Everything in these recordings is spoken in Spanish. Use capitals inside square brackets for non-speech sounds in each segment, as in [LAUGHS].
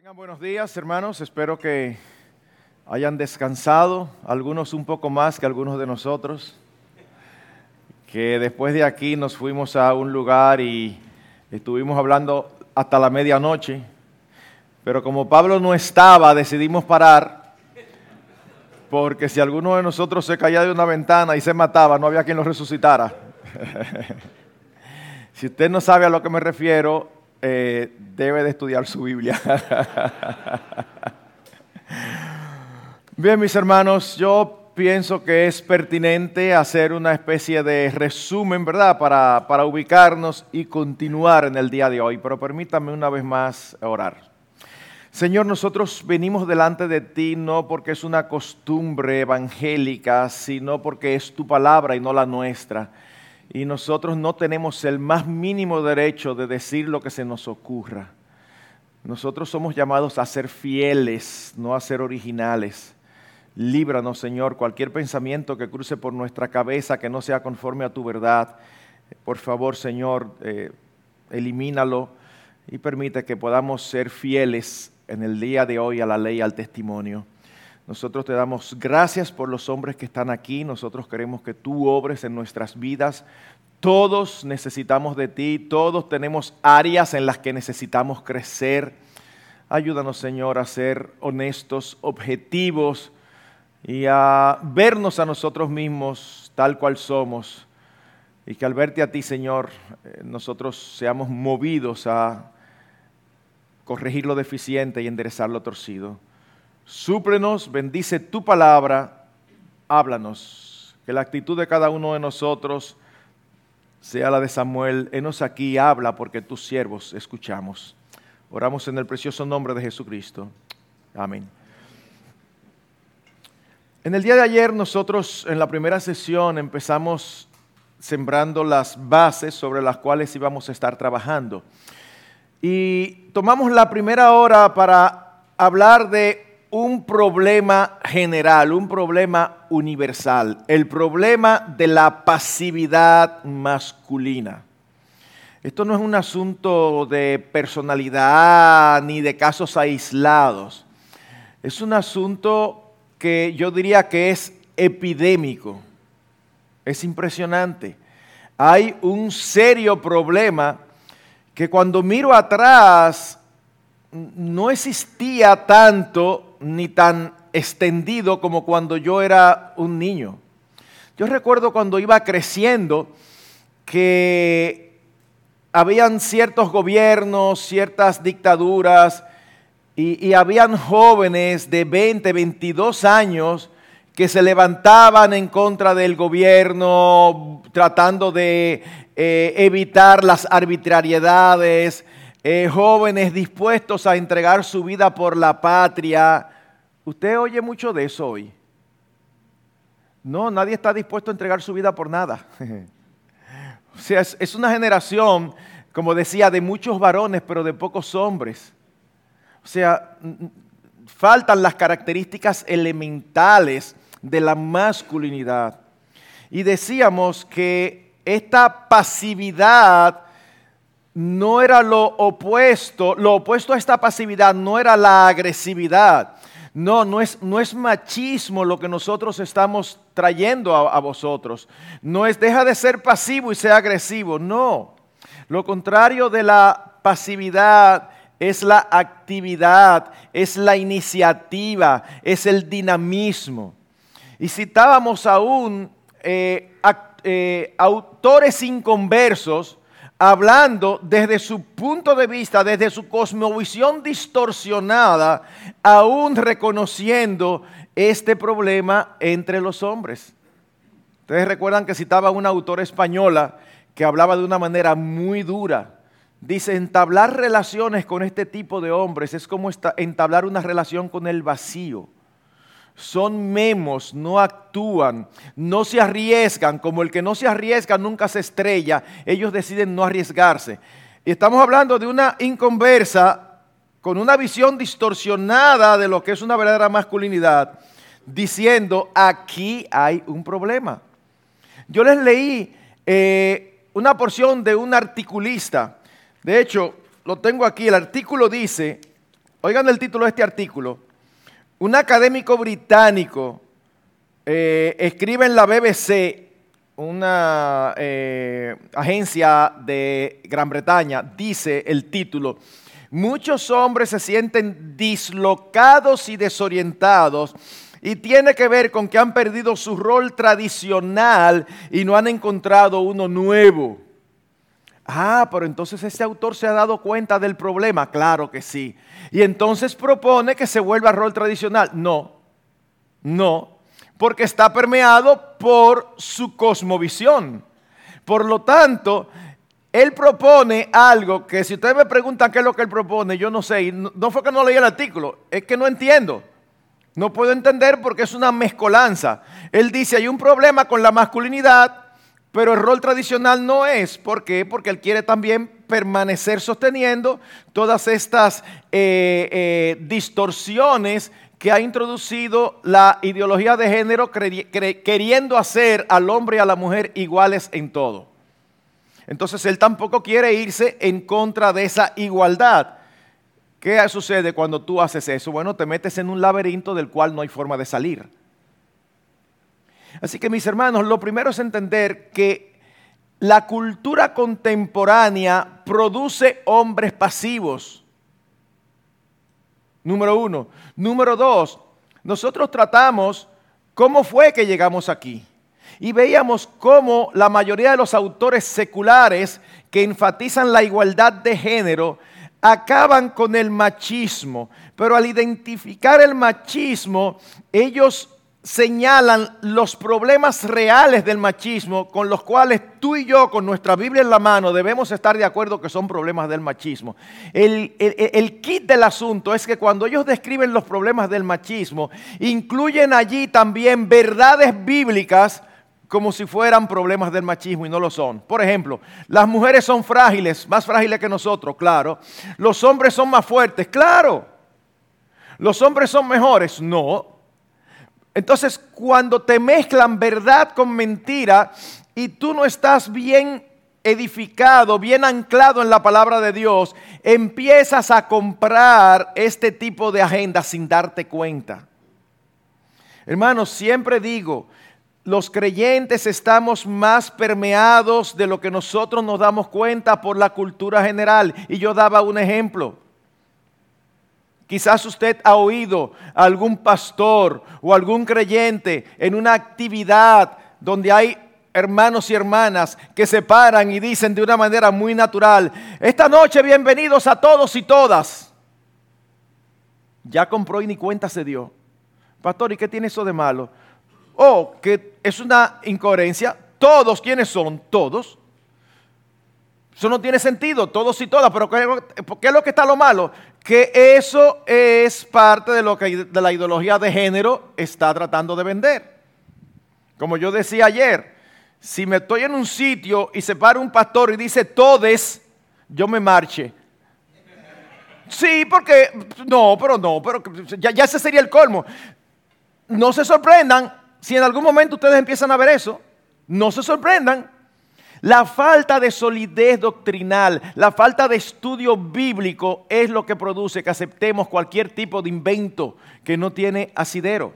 Tengan buenos días, hermanos. Espero que hayan descansado, algunos un poco más que algunos de nosotros. Que después de aquí nos fuimos a un lugar y estuvimos hablando hasta la medianoche. Pero como Pablo no estaba, decidimos parar. Porque si alguno de nosotros se caía de una ventana y se mataba, no había quien lo resucitara. [LAUGHS] si usted no sabe a lo que me refiero, eh, debe de estudiar su Biblia. Bien, mis hermanos, yo pienso que es pertinente hacer una especie de resumen, ¿verdad? Para, para ubicarnos y continuar en el día de hoy. Pero permítame una vez más orar. Señor, nosotros venimos delante de ti no porque es una costumbre evangélica, sino porque es tu palabra y no la nuestra y nosotros no tenemos el más mínimo derecho de decir lo que se nos ocurra. Nosotros somos llamados a ser fieles, no a ser originales. Líbranos, Señor, cualquier pensamiento que cruce por nuestra cabeza que no sea conforme a tu verdad. Por favor, Señor, eh, elimínalo y permite que podamos ser fieles en el día de hoy a la ley, al testimonio. Nosotros te damos gracias por los hombres que están aquí. Nosotros queremos que tú obres en nuestras vidas. Todos necesitamos de ti. Todos tenemos áreas en las que necesitamos crecer. Ayúdanos, Señor, a ser honestos, objetivos y a vernos a nosotros mismos tal cual somos. Y que al verte a ti, Señor, eh, nosotros seamos movidos a corregir lo deficiente y enderezar lo torcido. Súplenos, bendice tu palabra, háblanos. Que la actitud de cada uno de nosotros sea la de Samuel. Enos aquí, habla porque tus siervos escuchamos. Oramos en el precioso nombre de Jesucristo. Amén. En el día de ayer nosotros en la primera sesión empezamos sembrando las bases sobre las cuales íbamos a estar trabajando. Y tomamos la primera hora para hablar de un problema general, un problema universal, el problema de la pasividad masculina. Esto no es un asunto de personalidad ni de casos aislados. Es un asunto que yo diría que es epidémico. Es impresionante. Hay un serio problema que cuando miro atrás no existía tanto ni tan extendido como cuando yo era un niño. Yo recuerdo cuando iba creciendo que habían ciertos gobiernos, ciertas dictaduras, y, y, habían jóvenes de 20, 22 años que se levantaban en contra del gobierno, tratando de eh, evitar las arbitrariedades, eh, jóvenes dispuestos a entregar su vida por la patria. Usted oye mucho de eso hoy. No, nadie está dispuesto a entregar su vida por nada. [LAUGHS] o sea, es, es una generación, como decía, de muchos varones, pero de pocos hombres. O sea, faltan las características elementales de la masculinidad. Y decíamos que esta pasividad no era lo opuesto, lo opuesto a esta pasividad no era la agresividad. No, no es, no es machismo lo que nosotros estamos trayendo a, vosotros. No es deja de ser pasivo y sea agresivo. No. Lo contrario de la pasividad es la actividad, es la iniciativa, es el dinamismo. Y citábamos aún eh, eh, autores inconversos hablando desde su punto de vista, desde su cosmovisión distorsionada, aún reconociendo este problema entre los hombres. Ustedes recuerdan que citaba una autora española que hablaba de una manera muy dura. Dice, entablar relaciones con este tipo de hombres es como entablar una relación con el vacío son memos, no actúan, no se arriesgan, como el que no se arriesga nunca se estrella, ellos deciden no arriesgarse. Y estamos hablando de una inconversa con una visión distorsionada de lo que es una verdadera masculinidad, diciendo, aquí hay un problema. Yo les leí eh, una porción de un articulista, de hecho, lo tengo aquí, el artículo dice, Oigan el título de este artículo. Un académico británico eh, escribe en la BBC, una eh, agencia de Gran Bretaña, dice el título, muchos hombres se sienten dislocados y desorientados y tiene que ver con que han perdido su rol tradicional y no han encontrado uno nuevo. Ah, pero entonces ese autor se ha dado cuenta del problema. Claro que sí. Y entonces propone que se vuelva rol tradicional. No, no, porque está permeado por su cosmovisión. Por lo tanto, él propone algo que si ustedes me preguntan qué es lo que él propone, yo no sé. no, fue que no leí el artículo, es que no entiendo. No puedo entender porque es una mezcolanza. Él dice, hay un problema con la masculinidad, pero el rol tradicional no es. ¿Por qué? Porque él quiere también permanecer sosteniendo todas estas eh, eh, distorsiones que ha introducido la ideología de género queriendo hacer al hombre y a la mujer iguales en todo. Entonces él tampoco quiere irse en contra de esa igualdad. ¿Qué sucede cuando tú haces eso? Bueno, te metes en un laberinto del cual no hay forma de salir. Así que mis hermanos, lo primero es entender que la cultura contemporánea produce hombres pasivos. Número uno. Número dos, nosotros tratamos cómo fue que llegamos aquí. Y veíamos cómo la mayoría de los autores seculares que enfatizan la igualdad de género acaban con el machismo, pero al identificar el machismo, ellos señalan los problemas reales del machismo con los cuales tú y yo con nuestra Biblia en la mano debemos estar de acuerdo que son problemas del machismo. El, el, kit del asunto es que cuando ellos describen los problemas del machismo, incluyen allí también verdades bíblicas como si fueran problemas del machismo y no lo son. Por ejemplo, las mujeres son frágiles, más frágiles que nosotros, claro. Los hombres son más fuertes, claro. Los hombres son mejores, no. Entonces, cuando te mezclan verdad con mentira y tú no estás bien edificado, bien anclado en la palabra de Dios, empiezas a comprar este tipo de agenda sin darte cuenta. Hermanos, siempre digo, los creyentes estamos más permeados de lo que nosotros nos damos cuenta por la cultura general. Y yo daba un ejemplo. Quizás usted ha oído a algún pastor o algún creyente en una actividad donde hay hermanos y hermanas que se paran y dicen de una manera muy natural, esta noche bienvenidos a todos y todas. Ya compró y ni cuenta se dio. Pastor, ¿y qué tiene eso de malo? o que es una incoherencia. Todos, ¿quiénes son? Todos. Eso no tiene sentido, todos y todas, pero ¿qué es lo que está lo malo? Que eso es parte de lo que de la ideología de género está tratando de vender. Como yo decía ayer, si me estoy en un sitio y se para un pastor y dice todes, yo me marche. Sí, porque, no, pero no, pero ya, ya ese sería el colmo. No se sorprendan, si en algún momento ustedes empiezan a ver eso, no se sorprendan. La falta de solidez doctrinal, la falta de estudio bíblico es lo que produce que aceptemos cualquier tipo de invento que no tiene asidero.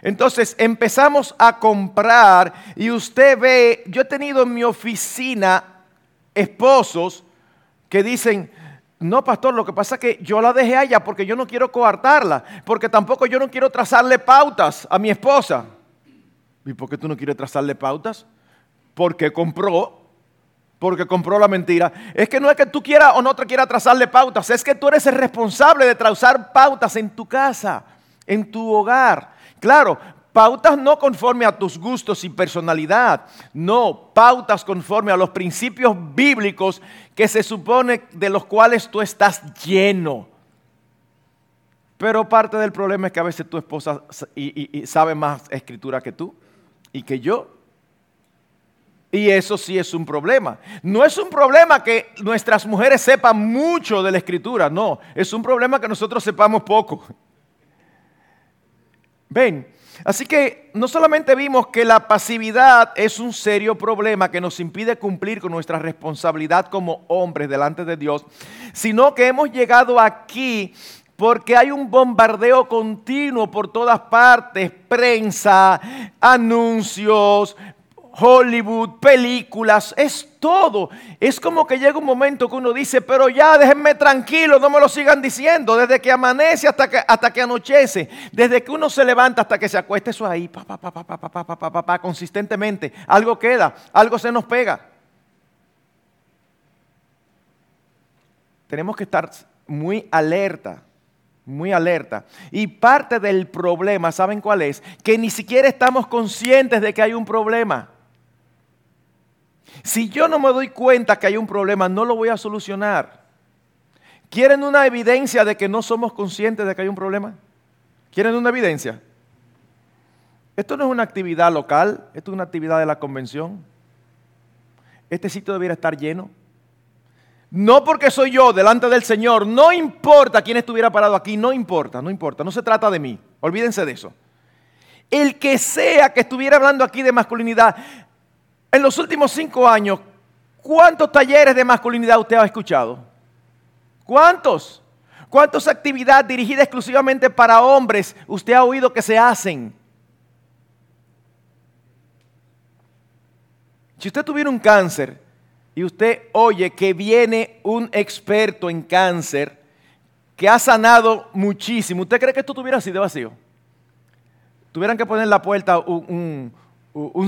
Entonces empezamos a comprar y usted ve, yo he tenido en mi oficina esposos que dicen, no, pastor, lo que pasa es que yo la dejé allá porque yo no quiero coartarla, porque tampoco yo no quiero trazarle pautas a mi esposa. ¿Y por qué tú no quieres trazarle pautas? Porque compró, porque compró la mentira. Es que no es que tú quieras o no te quieras trazarle pautas, es que tú eres el responsable de trazar pautas en tu casa, en tu hogar. Claro, Pautas no conforme a tus gustos y personalidad, no, pautas conforme a los principios bíblicos que se supone de los cuales tú estás lleno. Pero parte del problema es que a veces tu esposa sabe más escritura que tú y que yo. Y eso sí es un problema. No es un problema que nuestras mujeres sepan mucho de la escritura, no. Es un problema que nosotros sepamos poco. Ven, Así que no solamente vimos que la pasividad es un serio problema que nos impide cumplir con nuestra responsabilidad como hombres delante de Dios, sino que hemos llegado aquí porque hay un bombardeo continuo por todas partes, prensa, anuncios, Hollywood, películas, es todo. Es como que llega un momento que uno dice, pero ya déjenme tranquilo, no me lo sigan diciendo. Desde que amanece hasta que, hasta que anochece, desde que uno se levanta hasta que se acuesta, eso ahí, pa, pa, pa, pa, pa, pa, pa, pa, pa, consistentemente. Algo queda, algo se nos pega. Tenemos que estar muy alerta muy alerta. Y parte del problema, ¿saben cuál es? Que ni siquiera estamos conscientes de que hay un problema. Si yo no me doy cuenta que hay un problema, no lo voy a solucionar. ¿Quieren una evidencia de que no somos conscientes de que hay un problema? ¿Quieren una evidencia? Esto no es una actividad local, esto es una actividad de la convención. Este sitio debiera estar lleno. No porque soy yo delante del Señor, no importa quién estuviera parado aquí, no importa, no importa, no se trata de mí, olvídense de eso. El que sea que estuviera hablando aquí de masculinidad, en los últimos cinco años, ¿cuántos talleres de masculinidad usted ha escuchado? ¿Cuántos? ¿Cuántas actividades dirigidas exclusivamente para hombres usted ha oído que se hacen? Si usted tuviera un cáncer y usted oye que viene un experto en cáncer que ha sanado muchísimo, ¿usted cree que esto tuviera así de vacío? Tuvieran que poner en la puerta un, un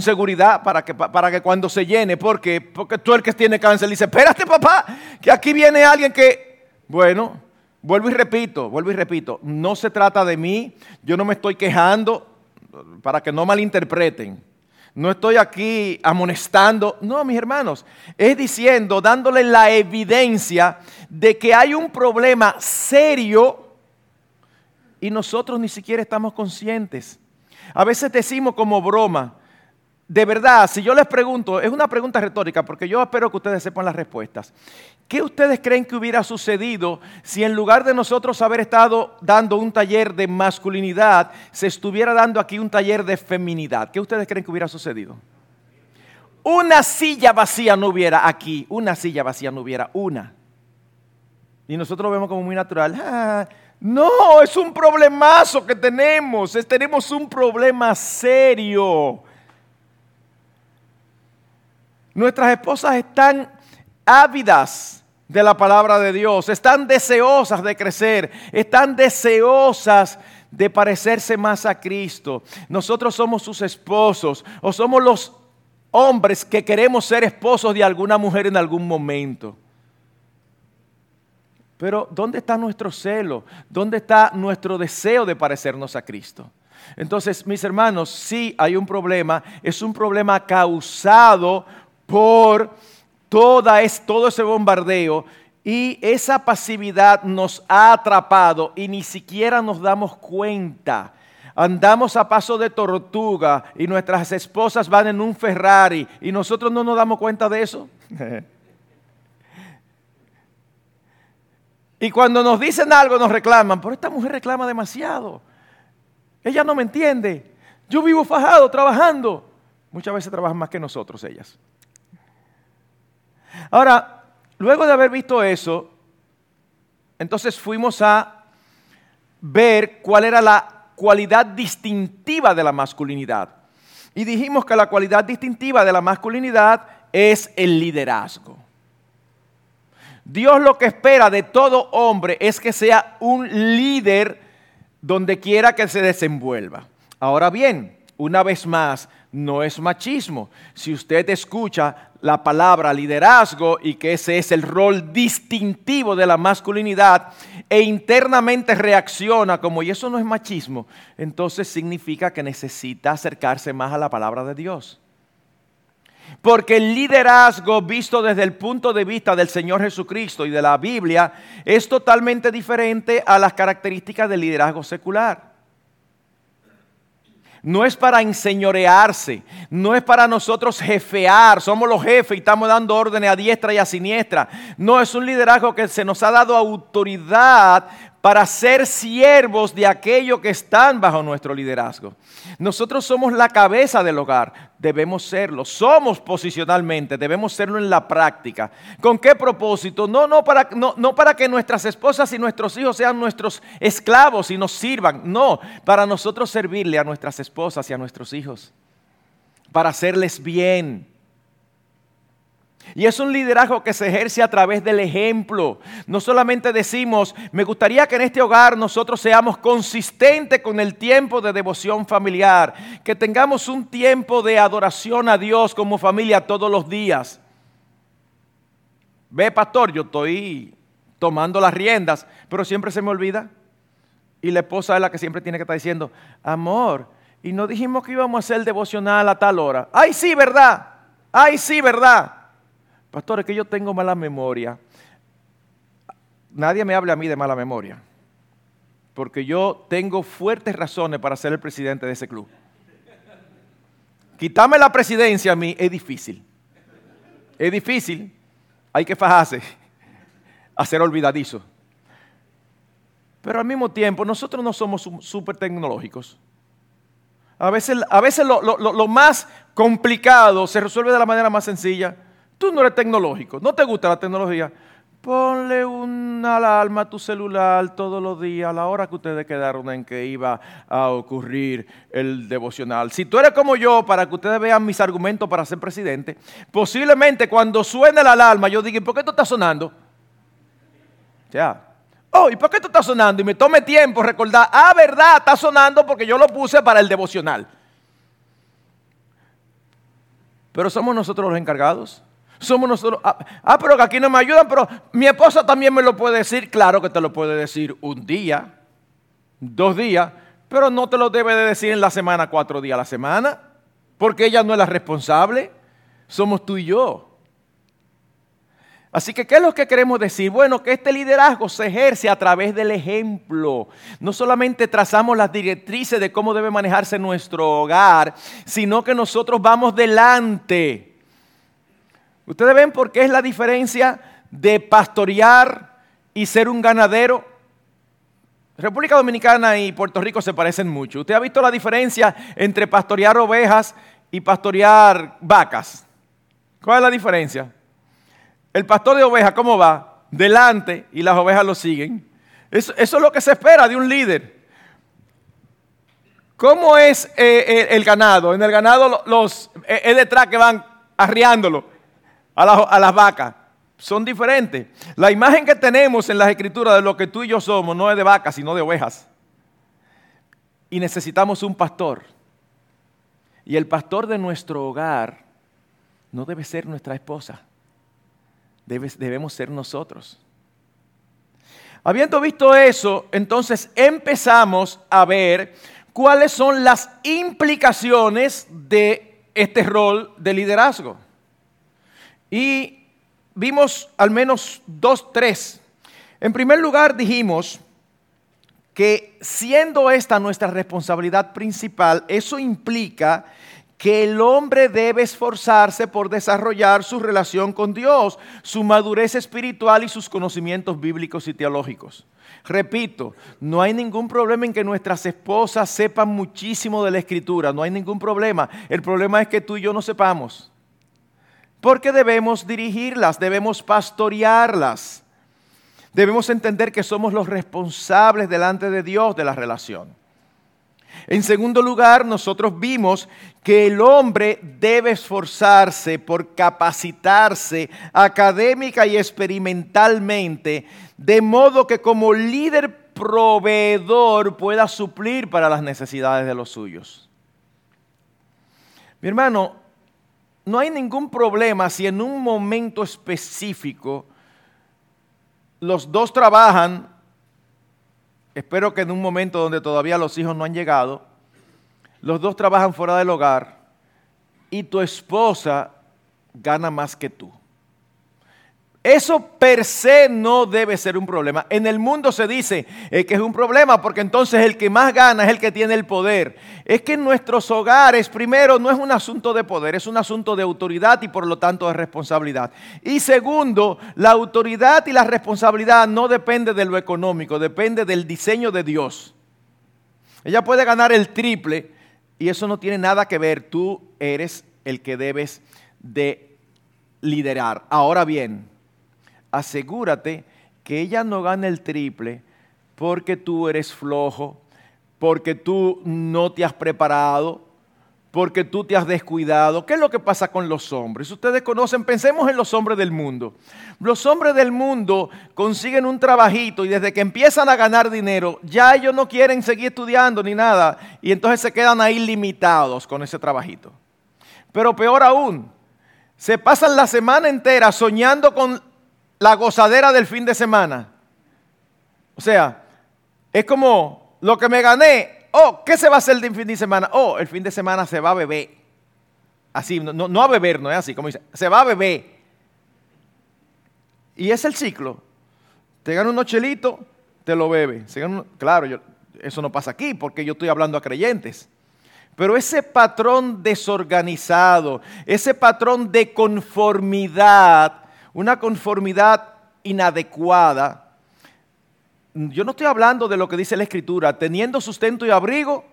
seguridad para que, para que cuando se llene, porque, porque tú el que tiene cáncer dice, espérate papá, que aquí viene alguien que, bueno, vuelvo y repito, vuelvo y repito, no se trata de mí, yo no me estoy quejando para que no malinterpreten. No estoy aquí amonestando, no, mis hermanos, es diciendo, dándole la evidencia de que hay un problema serio y nosotros ni siquiera estamos conscientes. A veces decimos como broma, de verdad, si yo les pregunto, es una pregunta retórica porque yo espero que ustedes sepan las respuestas. ¿Qué ustedes creen que hubiera sucedido si en lugar de nosotros haber estado dando un taller de masculinidad, se estuviera dando aquí un taller de feminidad? ¿Qué ustedes creen que hubiera sucedido? Una silla vacía no hubiera aquí, una silla vacía no hubiera, una. Y nosotros lo vemos como muy natural. Ah, no, es un problemazo que tenemos, es, tenemos un problema serio Nuestras esposas están ávidas de la palabra de Dios, están deseosas de crecer, están deseosas de parecerse más a Cristo. Nosotros somos sus esposos o somos los hombres que queremos ser esposos de alguna mujer en algún momento. Pero ¿dónde está nuestro celo? ¿Dónde está nuestro deseo de parecernos a Cristo? Entonces, mis hermanos, sí hay un problema, es un problema causado por toda es, todo ese bombardeo y esa pasividad nos ha atrapado y ni siquiera nos damos cuenta. Andamos a paso de tortuga y nuestras esposas van en un Ferrari y nosotros no nos damos cuenta de eso. [LAUGHS] y cuando nos dicen algo nos reclaman, pero esta mujer reclama demasiado. Ella no me entiende. Yo vivo fajado, trabajando. Muchas veces trabajan más que nosotros ellas. Ahora, luego de haber visto eso, entonces fuimos a ver cuál era la cualidad distintiva de la masculinidad. Y dijimos que la cualidad distintiva de la masculinidad es el liderazgo. Dios lo que espera de todo hombre es que sea un líder donde quiera que se desenvuelva. Ahora bien, una vez más, no es machismo. Si usted escucha la palabra liderazgo y que ese es el rol distintivo de la masculinidad e internamente reacciona como y eso no es machismo, entonces significa que necesita acercarse más a la palabra de Dios. Porque el liderazgo visto desde el punto de vista del Señor Jesucristo y de la Biblia es totalmente diferente a las características del liderazgo secular no es para enseñorearse, no es para nosotros jefear, somos los jefes y estamos dando órdenes a diestra y a siniestra. No, es un liderazgo que se nos ha dado autoridad para ser siervos de aquellos que están bajo nuestro liderazgo. Nosotros somos la cabeza del hogar, debemos serlo, somos posicionalmente, debemos serlo en la práctica. ¿Con qué propósito? No, no, para, no, no para que nuestras esposas y nuestros hijos sean nuestros esclavos y nos sirvan, no, para nosotros servirle a nuestras esposas y a nuestros hijos, para hacerles bien y es un liderazgo que se ejerce a través del ejemplo. No solamente decimos, me gustaría que en este hogar nosotros seamos consistentes con el tiempo de devoción familiar, que tengamos un tiempo de adoración a Dios como familia todos los días. Ve, pastor, yo estoy tomando las riendas, pero siempre se me olvida. Y la esposa es la que siempre tiene que estar diciendo, amor, y no dijimos que íbamos a hacer devocional a tal hora. Ay, sí, verdad. Ay, sí, verdad. Pastor, es que yo tengo mala memoria. Nadie me habla a mí de mala memoria, porque yo tengo fuertes razones para ser el presidente de ese club. Quitarme la presidencia a mí es difícil. Es difícil. Hay que fajarse a ser olvidadizo. Pero al mismo tiempo, nosotros no somos súper tecnológicos. A veces, a veces lo más complicado se resuelve de la manera más sencilla. Tú no eres tecnológico, no te gusta la tecnología. Ponle una alarma a tu celular todos los días a la hora que ustedes quedaron en que iba a ocurrir el devocional. Si tú eres como yo, para que ustedes vean mis argumentos para ser presidente, posiblemente cuando suene la alarma yo diga, ¿por qué esto está sonando? Ya. Oh, ¿y por qué esto está sonando? Y me tome tiempo recordar, ah, verdad, está sonando porque yo lo puse para el devocional. Pero somos nosotros los encargados. Somos nosotros. Ah, ah, pero que aquí no me ayudan, pero mi esposa también me lo puede decir. Claro que te lo puede decir un día, dos días, pero no te lo debe de decir en la semana, cuatro días a la semana, porque ella no es la responsable. Somos tú y yo. Así que, ¿qué es lo que queremos decir? Bueno, que este liderazgo se ejerce a través del ejemplo. No solamente trazamos las directrices de cómo debe manejarse nuestro hogar, sino que nosotros vamos delante Ustedes ven por qué es la diferencia de pastorear y ser un ganadero. República Dominicana y Puerto Rico se parecen mucho. ¿Usted ha visto la diferencia entre pastorear ovejas y pastorear vacas? ¿Cuál es la diferencia? El pastor de ovejas, ¿cómo va? Delante y las ovejas lo siguen. Eso, es lo que se espera de un líder. ¿Cómo es eh, eh, el ganado? En el ganado los, eh, es detrás que van arriándolo a, las vacas son diferentes. La imagen que tenemos en las escrituras de lo que tú y yo somos no es de vacas, sino de ovejas. Y necesitamos un pastor. Y el pastor de nuestro hogar no debe ser nuestra esposa. debemos ser nosotros. Habiendo visto eso, entonces empezamos a ver cuáles son las implicaciones de este rol de liderazgo. Y vimos al menos dos, tres. En primer lugar dijimos que siendo esta nuestra responsabilidad principal, eso implica que el hombre debe esforzarse por desarrollar su relación con Dios, su madurez espiritual y sus conocimientos bíblicos y teológicos. Repito, no hay ningún problema en que nuestras esposas sepan muchísimo de la escritura, no hay ningún problema. El problema es que tú y yo no sepamos porque debemos dirigirlas, debemos pastorearlas. Debemos entender que somos los responsables delante de Dios de la relación. En segundo lugar, nosotros vimos que el hombre debe esforzarse por capacitarse académica y experimentalmente, de modo que como líder proveedor pueda suplir para las necesidades de los suyos. Mi hermano, no hay ningún problema si en un momento específico los dos trabajan, espero que en un momento donde todavía los hijos no han llegado, los dos trabajan fuera del hogar y tu esposa gana más que tú. Eso per se no debe ser un problema. En el mundo se dice eh, que es un problema porque entonces el que más gana es el que tiene el poder. Es que en nuestros hogares, primero, no es un asunto de poder, es un asunto de autoridad y por lo tanto de responsabilidad. Y segundo, la autoridad y la responsabilidad no depende de lo económico, depende del diseño de Dios. Ella puede ganar el triple y eso no tiene nada que ver. Tú eres el que debes de liderar. Ahora bien, asegúrate que ella no gane el triple porque tú eres flojo, porque tú no te has preparado, porque tú te has descuidado. ¿Qué es lo que pasa con los hombres? Ustedes conocen, pensemos en los hombres del mundo. Los hombres del mundo consiguen un trabajito y desde que empiezan a ganar dinero, ya ellos no quieren seguir estudiando ni nada y entonces se quedan ahí limitados con ese trabajito. Pero peor aún, se pasan la semana entera soñando con la gozadera del fin de semana. O sea, es como lo que me gané. Oh, ¿qué se va a hacer el fin de semana? Oh, el fin de semana se va a beber. Así, no, a beber, no es así, como dice, se va a beber. Y es el ciclo. Te gana un chelito, te lo bebe. claro, eso no pasa aquí porque yo estoy hablando a creyentes. Pero ese patrón desorganizado, ese patrón de conformidad, una conformidad inadecuada. Yo no estoy hablando de lo que dice la Escritura, teniendo sustento y abrigo,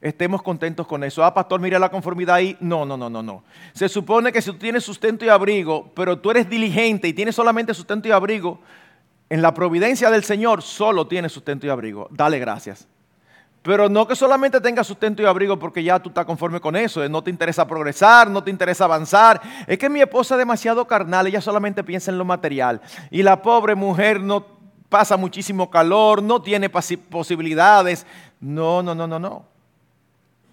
estemos contentos con eso. Ah, pastor, mira la conformidad ahí. No, no, no, no, no. Se supone que si tú tienes sustento y abrigo, pero tú eres diligente y tienes solamente sustento y abrigo, en la providencia del Señor solo tienes sustento y abrigo. Dale gracias. Pero no que solamente tengas sustento y abrigo porque ya tú estás conforme con eso, no te interesa progresar, no te interesa avanzar. Es que mi esposa es demasiado carnal, ella solamente piensa en lo material. Y la pobre mujer no pasa muchísimo calor, no tiene posibilidades. No, no, no, no, no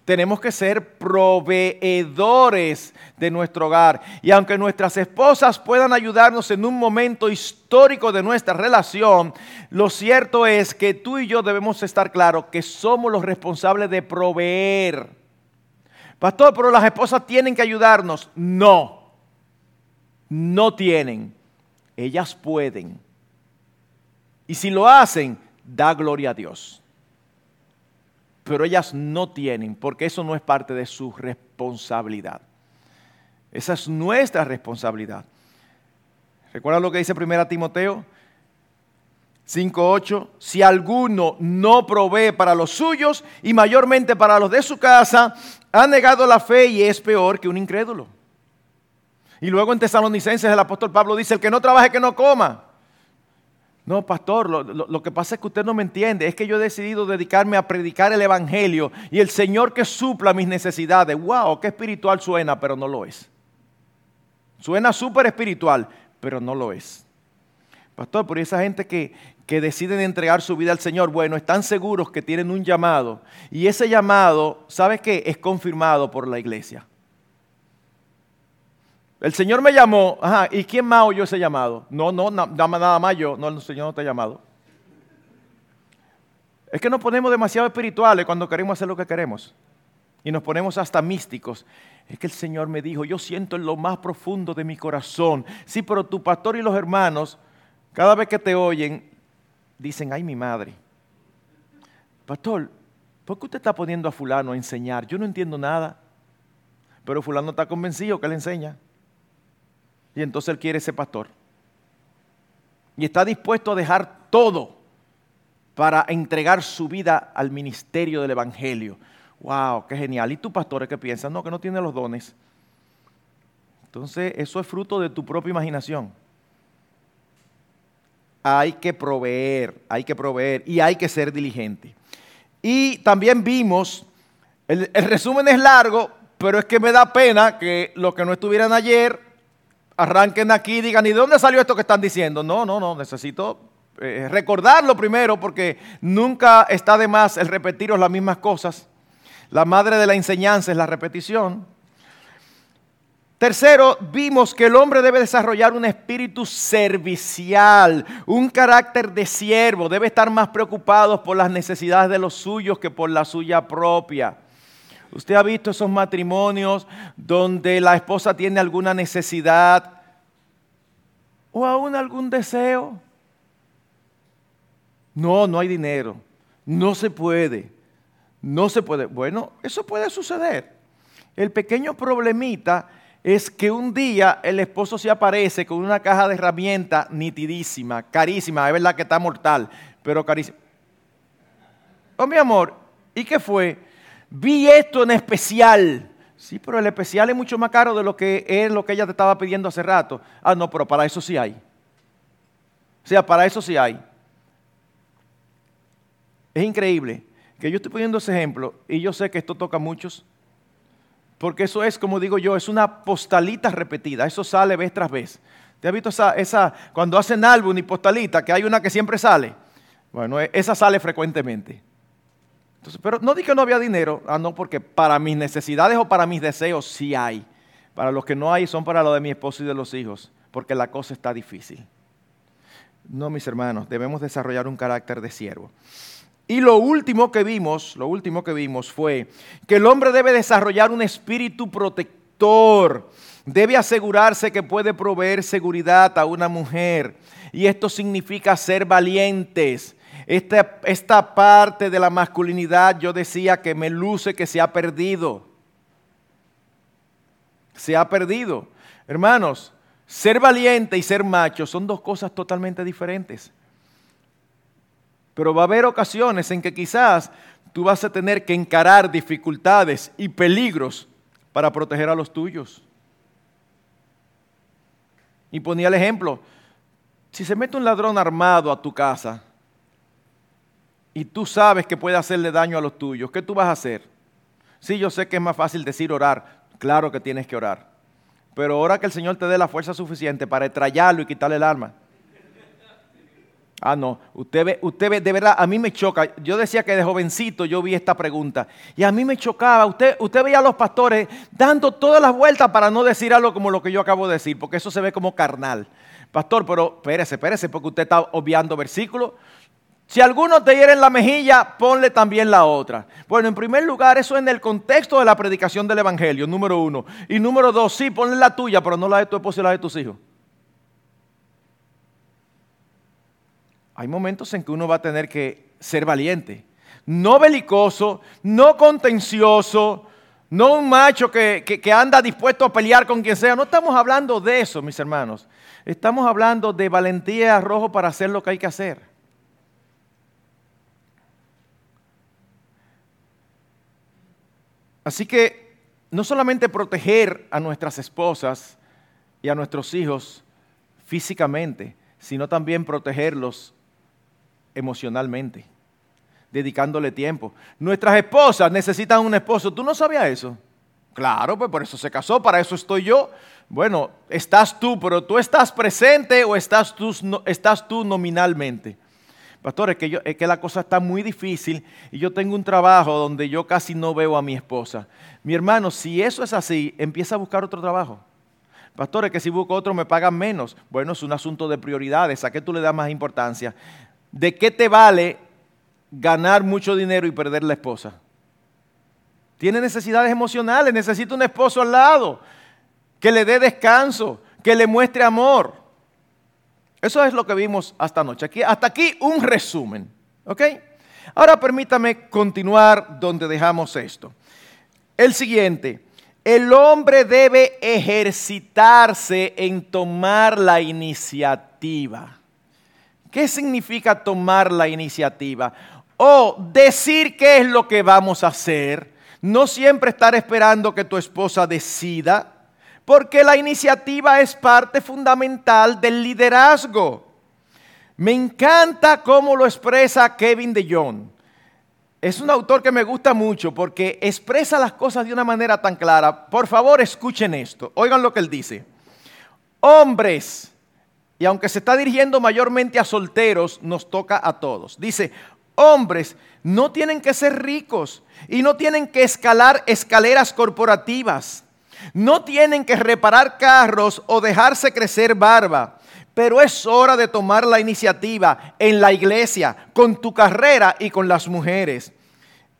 tenemos que ser proveedores de nuestro hogar. Y aunque nuestras esposas puedan ayudarnos en un momento histórico de nuestra relación, lo cierto es que tú y yo debemos estar claros que somos los responsables de proveer. Pastor, pero las esposas tienen que ayudarnos. No, no tienen. Ellas pueden. Y si lo hacen, da gloria a Dios pero ellas no tienen, porque eso no es parte de su responsabilidad. Esa es nuestra responsabilidad. ¿Recuerda lo que dice 1 Timoteo 5.8? Si alguno no provee para los suyos y mayormente para los de su casa, ha negado la fe y es peor que un incrédulo. Y luego en Tesalonicenses el apóstol Pablo dice, el que no trabaje, que no coma. No, pastor, lo, que pasa es que usted no me entiende. Es que yo he decidido dedicarme a predicar el Evangelio y el Señor que supla mis necesidades. ¡Wow! ¡Qué espiritual suena! Pero no lo es. Suena súper espiritual, pero no lo es. Pastor, por esa gente que, que deciden entregar su vida al Señor, bueno, están seguros que tienen un llamado. Y ese llamado, ¿sabes qué? Es confirmado por la iglesia. El Señor me llamó, ajá, ¿y quién más oyó ese llamado? No, no, nada más yo, no, el Señor no te ha llamado. Es que nos ponemos demasiado espirituales cuando queremos hacer lo que queremos. Y nos ponemos hasta místicos. Es que el Señor me dijo, yo siento en lo más profundo de mi corazón. Sí, pero tu pastor y los hermanos, cada vez que te oyen, dicen, ay mi madre. Pastor, ¿por qué usted está poniendo a fulano a enseñar? Yo no entiendo nada. Pero fulano está convencido que le enseña. Y entonces él quiere ser pastor. Y está dispuesto a dejar todo para entregar su vida al ministerio del Evangelio. ¡Wow! ¡Qué genial! ¿Y tú, pastores, qué piensas? No, que no tiene los dones. Entonces, eso es fruto de tu propia imaginación. Hay que proveer, hay que proveer y hay que ser diligente. Y también vimos, el, el resumen es largo, pero es que me da pena que los que no estuvieran ayer arranquen aquí y digan, ¿y de dónde salió esto que están diciendo? No, no, no, necesito eh, recordarlo primero porque nunca está de más el repetiros las mismas cosas. La madre de la enseñanza es la repetición. Tercero, vimos que el hombre debe desarrollar un espíritu servicial, un carácter de siervo, debe estar más preocupado por las necesidades de los suyos que por la suya propia. Usted ha visto esos matrimonios donde la esposa tiene alguna necesidad o aún algún deseo. No, no hay dinero. No se puede. No se puede. Bueno, eso puede suceder. El pequeño problemita es que un día el esposo se aparece con una caja de herramientas nitidísima, carísima, es verdad que está mortal, pero carísima. Oh, mi amor, ¿y qué fue? Vi esto en especial. Sí, pero el especial es mucho más caro de lo que es lo que ella te estaba pidiendo hace rato. Ah, no, pero para eso sí hay. O sea, para eso sí hay. Es increíble que yo estoy poniendo ese ejemplo y yo sé que esto toca a muchos. Porque eso es, como digo yo, es una postalita repetida. Eso sale vez tras vez. ¿Te has visto esa, esa cuando hacen álbum y postalita, que hay una que siempre sale? Bueno, esa sale frecuentemente pero no di que no había dinero. Ah, no, porque para mis necesidades o para mis deseos sí hay. Para los que no hay son para lo de mi esposo y de los hijos, porque la cosa está difícil. No, mis hermanos, debemos desarrollar un carácter de siervo. Y lo último que vimos, lo último que vimos fue que el hombre debe desarrollar un espíritu protector. Debe asegurarse que puede proveer seguridad a una mujer. Y esto significa ser valientes esta, esta parte de la masculinidad yo decía que me luce que se ha perdido. Se ha perdido. Hermanos, ser valiente y ser macho son dos cosas totalmente diferentes. Pero va a haber ocasiones en que quizás tú vas a tener que encarar dificultades y peligros para proteger a los tuyos. Y ponía el ejemplo, si se mete un ladrón armado a tu casa, y tú sabes que puede hacerle daño a los tuyos, ¿qué tú vas a hacer? Sí, yo sé que es más fácil decir orar, claro que tienes que orar, pero ahora que el Señor te dé la fuerza suficiente para estrellarlo y quitarle el arma. Ah, no, usted ve, usted ve, de verdad, a mí me choca. Yo decía que de jovencito yo vi esta pregunta y a mí me chocaba. Usted, usted veía a los pastores dando todas las vueltas para no decir algo como lo que yo acabo de decir, porque eso se ve como carnal. Pastor, pero espérese, espérese, porque usted está obviando versículos. Si alguno te hiere en la mejilla, ponle también la otra. Bueno, en primer lugar, eso es en el contexto de la predicación del Evangelio, número uno. Y número dos, sí, ponle la tuya, pero no la de tu esposo y la de tus hijos. Hay momentos en que uno va a tener que ser valiente. No belicoso, no contencioso, no un macho que, que anda dispuesto a pelear con quien sea. No estamos hablando de eso, mis hermanos. Estamos hablando de valentía arrojo para hacer lo que hay que hacer. Así que no solamente proteger a nuestras esposas y a nuestros hijos físicamente, sino también protegerlos emocionalmente, dedicándole tiempo. Nuestras esposas necesitan un esposo. ¿Tú no sabías eso? Claro, pues por eso se casó, para eso estoy yo. Bueno, estás tú, pero tú estás presente o estás tú, estás tú nominalmente. Pastor, es que, es que la cosa está muy difícil y yo tengo un trabajo donde yo casi no veo a mi esposa. Mi hermano, si eso es así, empieza a buscar otro trabajo. Pastor, es que si busco otro me pagan menos. Bueno, es un asunto de prioridades. ¿A qué tú le das más importancia? ¿De qué te vale ganar mucho dinero y perder la esposa? Tiene necesidades emocionales, necesita un esposo al lado, que le dé descanso, que le muestre amor. Eso es lo que vimos hasta anoche. Aquí, hasta aquí un resumen. ¿Ok? Ahora permítame continuar donde dejamos esto. El siguiente. El hombre debe ejercitarse en tomar la iniciativa. ¿Qué significa tomar la iniciativa? O decir qué es lo que vamos a hacer. No siempre estar esperando que tu esposa decida porque la iniciativa es parte fundamental del liderazgo. Me encanta cómo lo expresa Kevin de Jong. Es un autor que me gusta mucho porque expresa las cosas de una manera tan clara. Por favor, escuchen esto. Oigan lo que él dice. Hombres, y aunque se está dirigiendo mayormente a solteros, nos toca a todos. Dice, hombres no tienen que ser ricos y no tienen que escalar escaleras corporativas no tienen que reparar carros o dejarse crecer barba, pero es hora de tomar la iniciativa en la iglesia, con tu carrera y con las mujeres.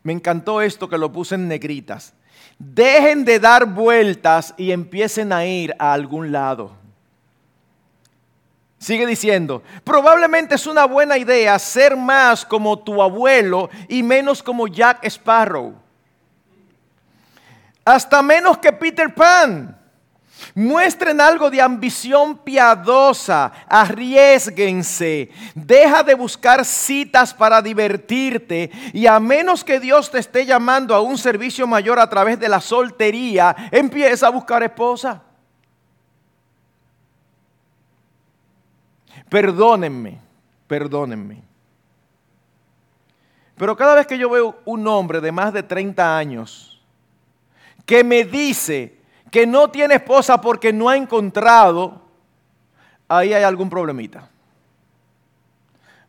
Me encantó esto que lo puse en negritas. Dejen de dar vueltas y empiecen a ir a algún lado. Sigue diciendo, probablemente es una buena idea ser más como tu abuelo y menos como Jack Sparrow. Hasta menos que Peter Pan. Muestren algo de ambición piadosa, arriesguense, deja de buscar citas para divertirte y a menos que Dios te esté llamando a un servicio mayor a través de la soltería, empieza a buscar esposa. Perdónenme, perdónenme. Pero cada vez que yo veo un hombre de más de 30 años que me dice que no tiene esposa porque no ha encontrado, ahí hay algún problemita.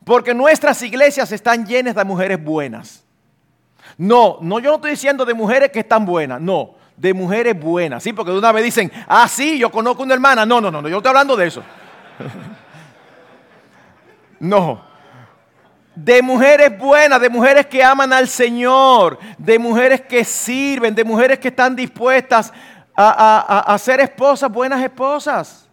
Porque nuestras iglesias están llenas de mujeres buenas. No, no, yo no estoy diciendo de mujeres que están buenas, no, de mujeres buenas. Sí, porque de una vez dicen, ah, sí, yo conozco una hermana. No, no, no, no yo estoy hablando de eso. [LAUGHS] No. De mujeres buenas, de mujeres que aman al Señor, de mujeres que sirven, de mujeres que están dispuestas a, ser esposas, buenas esposas.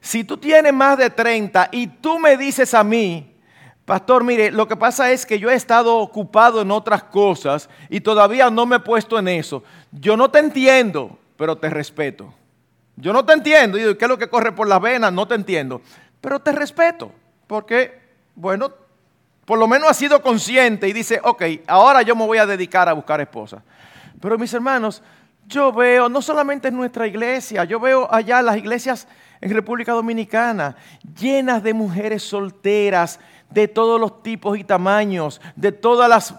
Si tú tienes más de 30 y tú me dices a mí, pastor, mire, lo que pasa es que yo he estado ocupado en otras cosas y todavía no me he puesto en eso. Yo no te entiendo, pero te respeto. Yo no te entiendo. ¿Y qué es lo que corre por las venas? No te entiendo, pero te respeto porque, bueno, por lo menos ha sido consciente y dice, ok, ahora yo me voy a dedicar a buscar esposa. Pero mis hermanos, yo veo, no solamente en nuestra iglesia, yo veo allá las iglesias en República Dominicana llenas de mujeres solteras de todos los tipos y tamaños, de, todas las,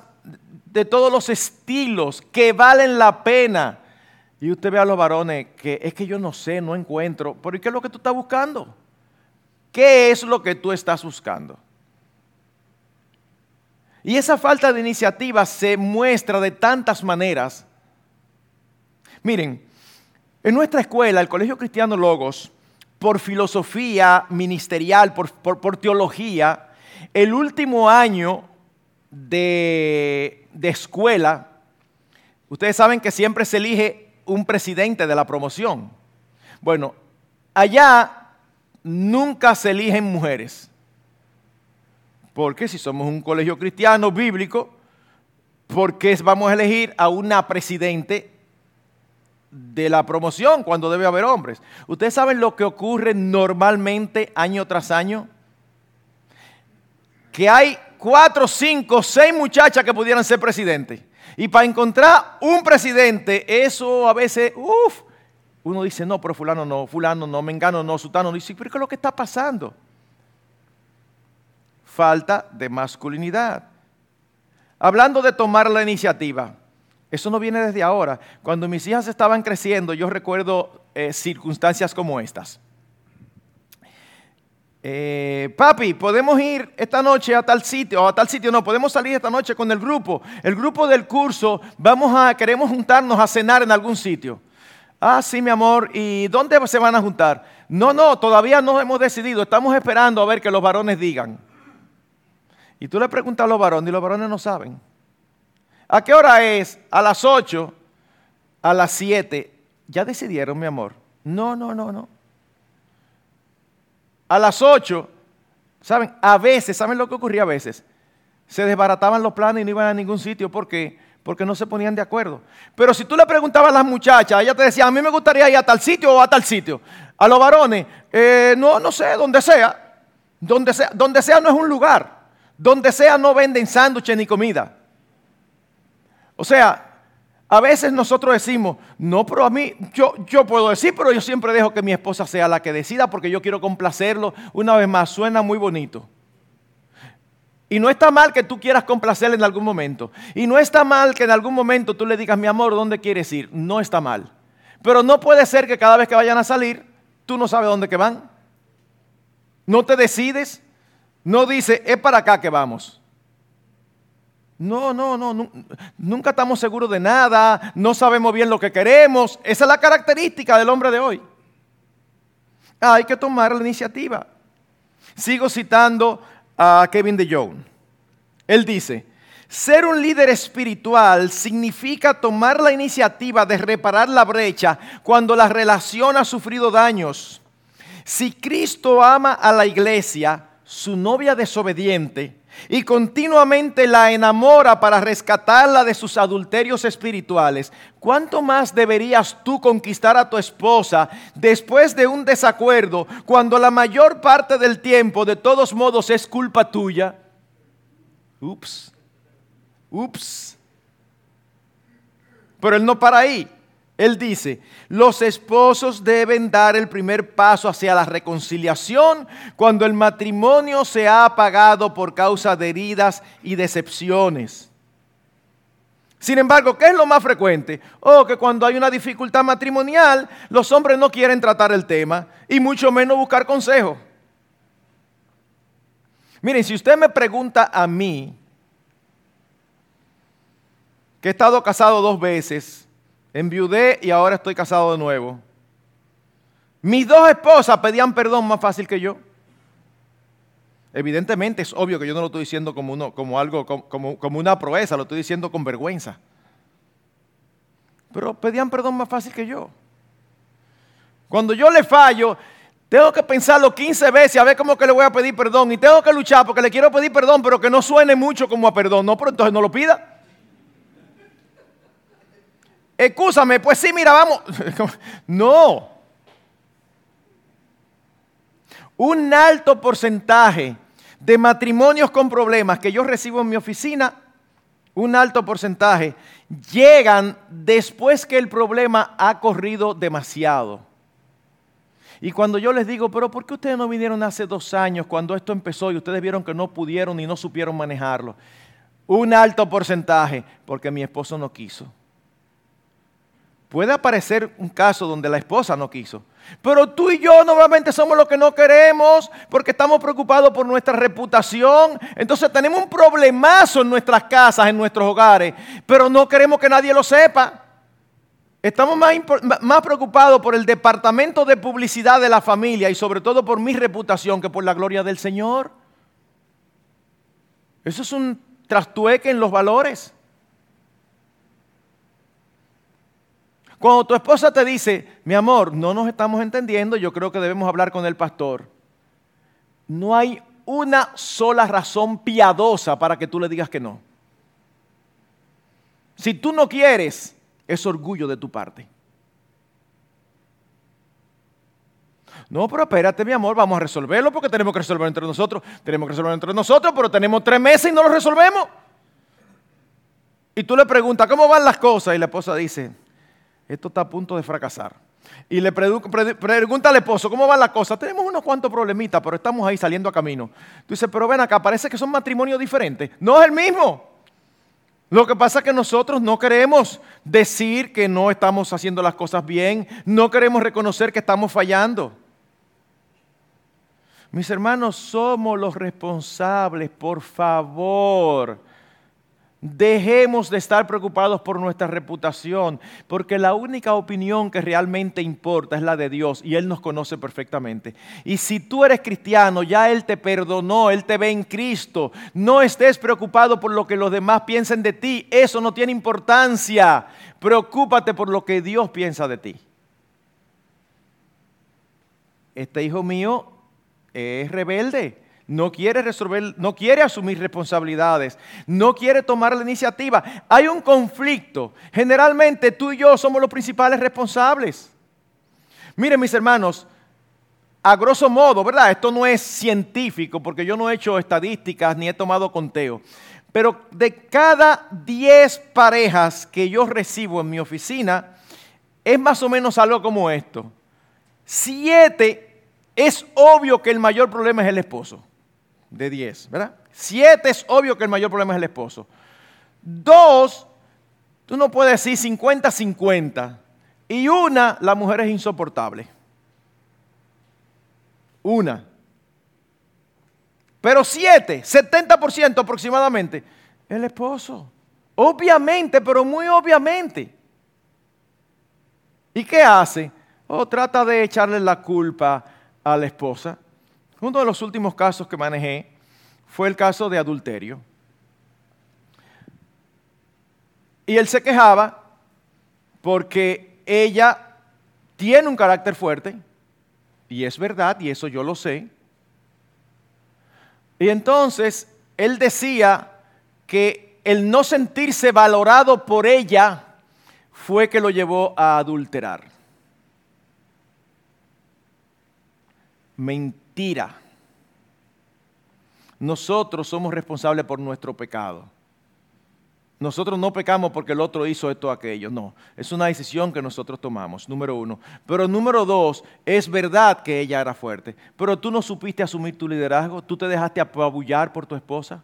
de todos los estilos que valen la pena. Y usted ve a los varones que es que yo no sé, no encuentro. ¿Pero qué es lo que tú estás buscando? ¿Qué es lo que tú estás buscando? Y esa falta de iniciativa se muestra de tantas maneras. Miren, en nuestra escuela, el Colegio Cristiano Logos, por filosofía ministerial, por, teología, el último año de, escuela, ustedes saben que siempre se elige un presidente de la promoción. Bueno, allá nunca se eligen mujeres. Porque si somos un colegio cristiano bíblico, ¿por qué vamos a elegir a una presidente de la promoción cuando debe haber hombres? ¿Ustedes saben lo que ocurre normalmente año tras año? Que hay cuatro, cinco, seis muchachas que pudieran ser presidentes. Y para encontrar un presidente, eso a veces, uff, uno dice, no, pero fulano no, fulano no, mengano no, sutano no. Dice, pero ¿qué es lo que está pasando? Falta de masculinidad. Hablando de tomar la iniciativa, eso no viene desde ahora. Cuando mis hijas estaban creciendo, yo recuerdo eh, circunstancias como estas. Eh, papi, podemos ir esta noche a tal sitio o a tal sitio. No, podemos salir esta noche con el grupo. El grupo del curso, vamos a, queremos juntarnos a cenar en algún sitio. Ah, sí, mi amor. ¿Y dónde se van a juntar? No, no, todavía no hemos decidido. Estamos esperando a ver que los varones digan. Y tú le preguntas a los varones y los varones no saben. ¿A qué hora es? A las 8, a las 7. Ya decidieron, mi amor. No, no, no, no. A las 8, ¿saben? A veces, ¿saben lo que ocurría a veces? Se desbarataban los planes y no iban a ningún sitio. ¿Por qué? porque no se ponían de acuerdo. Pero si tú le preguntabas a las muchachas, ella te decía, a mí me gustaría ir a tal sitio o a tal sitio. A los varones, eh, no, no sé, donde sea. Donde sea, donde sea no es un lugar. Donde sea no venden sándwiches ni comida. O sea, a veces nosotros decimos, no, pero a mí, yo, yo puedo decir, pero yo siempre dejo que mi esposa sea la que decida porque yo quiero complacerlo. Una vez más, suena muy bonito. Y no está mal que tú quieras complacerle en algún momento. Y no está mal que en algún momento tú le digas, mi amor, ¿dónde quieres ir? No está mal. Pero no puede ser que cada vez que vayan a salir, tú no sabes dónde que van. No te decides. No dice, es para acá que vamos. No, no, no, nunca estamos seguros de nada, no sabemos bien lo que queremos. Esa es la característica del hombre de hoy. hay que tomar la iniciativa. Sigo citando a Kevin de Jong. Él dice, ser un líder espiritual significa tomar la iniciativa de reparar la brecha cuando la relación ha sufrido daños. Si Cristo ama a la iglesia, su novia desobediente, y continuamente la enamora para rescatarla de sus adulterios espirituales, ¿cuánto más deberías tú conquistar a tu esposa después de un desacuerdo cuando la mayor parte del tiempo de todos modos es culpa tuya? Ups, ups. Pero él no para ahí. Él dice, los esposos deben dar el primer paso hacia la reconciliación cuando el matrimonio se ha apagado por causa de heridas y decepciones. Sin embargo, ¿qué es lo más frecuente? Oh, que cuando hay una dificultad matrimonial, los hombres no quieren tratar el tema y mucho menos buscar consejo. Miren, si usted me pregunta a mí, que he estado casado dos veces, enviudé y ahora estoy casado de nuevo. Mis dos esposas pedían perdón más fácil que yo. Evidentemente es obvio que yo no lo estoy diciendo como, uno, como algo, como, como una proeza, lo estoy diciendo con vergüenza. Pero pedían perdón más fácil que yo. Cuando yo le fallo, tengo que pensarlo 15 veces a ver cómo que le voy a pedir perdón. Y tengo que luchar porque le quiero pedir perdón, pero que no suene mucho como a perdón. No, pero entonces no lo pida. Excúsame, pues sí, mira, vamos. [LAUGHS] No. Un alto porcentaje de matrimonios con problemas que yo recibo en mi oficina, un alto porcentaje, llegan después que el problema ha corrido demasiado. Y cuando yo les digo, pero ¿por qué ustedes no vinieron hace dos años cuando esto empezó y ustedes vieron que no pudieron y no supieron manejarlo? Un alto porcentaje, porque mi esposo no quiso. Puede aparecer un caso donde la esposa no quiso. Pero tú y yo normalmente somos los que no queremos porque estamos preocupados por nuestra reputación. Entonces tenemos un problemazo en nuestras casas, en nuestros hogares, pero no queremos que nadie lo sepa. Estamos más, más, preocupados por el departamento de publicidad de la familia y sobre todo por mi reputación que por la gloria del Señor. Eso es un trastueque en los valores. Cuando tu esposa te dice, mi amor, no nos estamos entendiendo, yo creo que debemos hablar con el pastor. No hay una sola razón piadosa para que tú le digas que no. Si tú no quieres, es orgullo de tu parte. No, pero espérate, mi amor, vamos a resolverlo porque tenemos que resolverlo entre nosotros. Tenemos que resolverlo entre nosotros, pero tenemos tres meses y no lo resolvemos. Y tú le preguntas, ¿cómo van las cosas? Y la esposa dice, esto está a punto de fracasar. Y le pregunta al esposo, ¿cómo va la cosa? Tenemos unos cuantos problemitas, pero estamos ahí saliendo a camino. Tú dices, pero ven acá, parece que son matrimonios diferentes. No es el mismo. Lo que pasa es que nosotros no queremos decir que no estamos haciendo las cosas bien, no queremos reconocer que estamos fallando. Mis hermanos, somos los responsables, por favor Dejemos de estar preocupados por nuestra reputación, porque la única opinión que realmente importa es la de Dios y Él nos conoce perfectamente. Y si tú eres cristiano, ya Él te perdonó, Él te ve en Cristo. No estés preocupado por lo que los demás piensen de ti, eso no tiene importancia. Preocúpate por lo que Dios piensa de ti. Este hijo mío es rebelde no quiere resolver, no quiere asumir responsabilidades, no quiere tomar la iniciativa. Hay un conflicto. Generalmente tú y yo somos los principales responsables. Miren mis hermanos, a grosso modo, ¿verdad? Esto no es científico porque yo no he hecho estadísticas ni he tomado conteo. Pero de cada 10 parejas que yo recibo en mi oficina, es más o menos algo como esto. Siete, es obvio que el mayor problema es el esposo de 10, ¿verdad? Siete es obvio que el mayor problema es el esposo. Dos, tú no puedes decir 50-50. Y una, la mujer es insoportable. Una. Pero siete, 70% aproximadamente, el esposo. Obviamente, pero muy obviamente. ¿Y qué hace? O oh, trata de echarle la culpa a la esposa. Uno de los últimos casos que manejé fue el caso de adulterio. Y él se quejaba porque ella tiene un carácter fuerte, y es verdad, y eso yo lo sé. Y entonces él decía que el no sentirse valorado por ella fue que lo llevó a adulterar. Mentira. Nosotros somos responsables por nuestro pecado. Nosotros no pecamos porque el otro hizo esto o aquello, no. Es una decisión que nosotros tomamos, número uno. Pero número dos, es verdad que ella era fuerte, pero tú no supiste asumir tu liderazgo, tú te dejaste apabullar por tu esposa.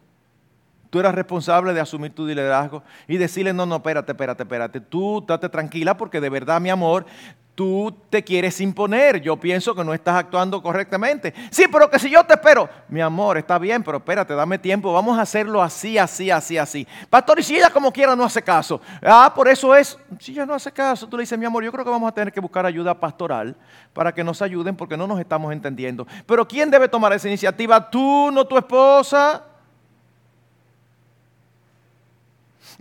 Tú eras responsable de asumir tu liderazgo y decirle, no, no, espérate, espérate, espérate. Tú date tranquila porque de verdad, mi amor, tú te quieres imponer. Yo pienso que no estás actuando correctamente. Sí, pero que si yo te espero, mi amor, está bien, pero espérate, dame tiempo. Vamos a hacerlo así, así, así, así. Pastor, y si ella como quiera no hace caso. Ah, por eso es, si ella no hace caso, tú le dices, mi amor, yo creo que vamos a tener que buscar ayuda pastoral para que nos ayuden porque no nos estamos entendiendo. Pero ¿quién debe tomar esa iniciativa? Tú, no tu esposa.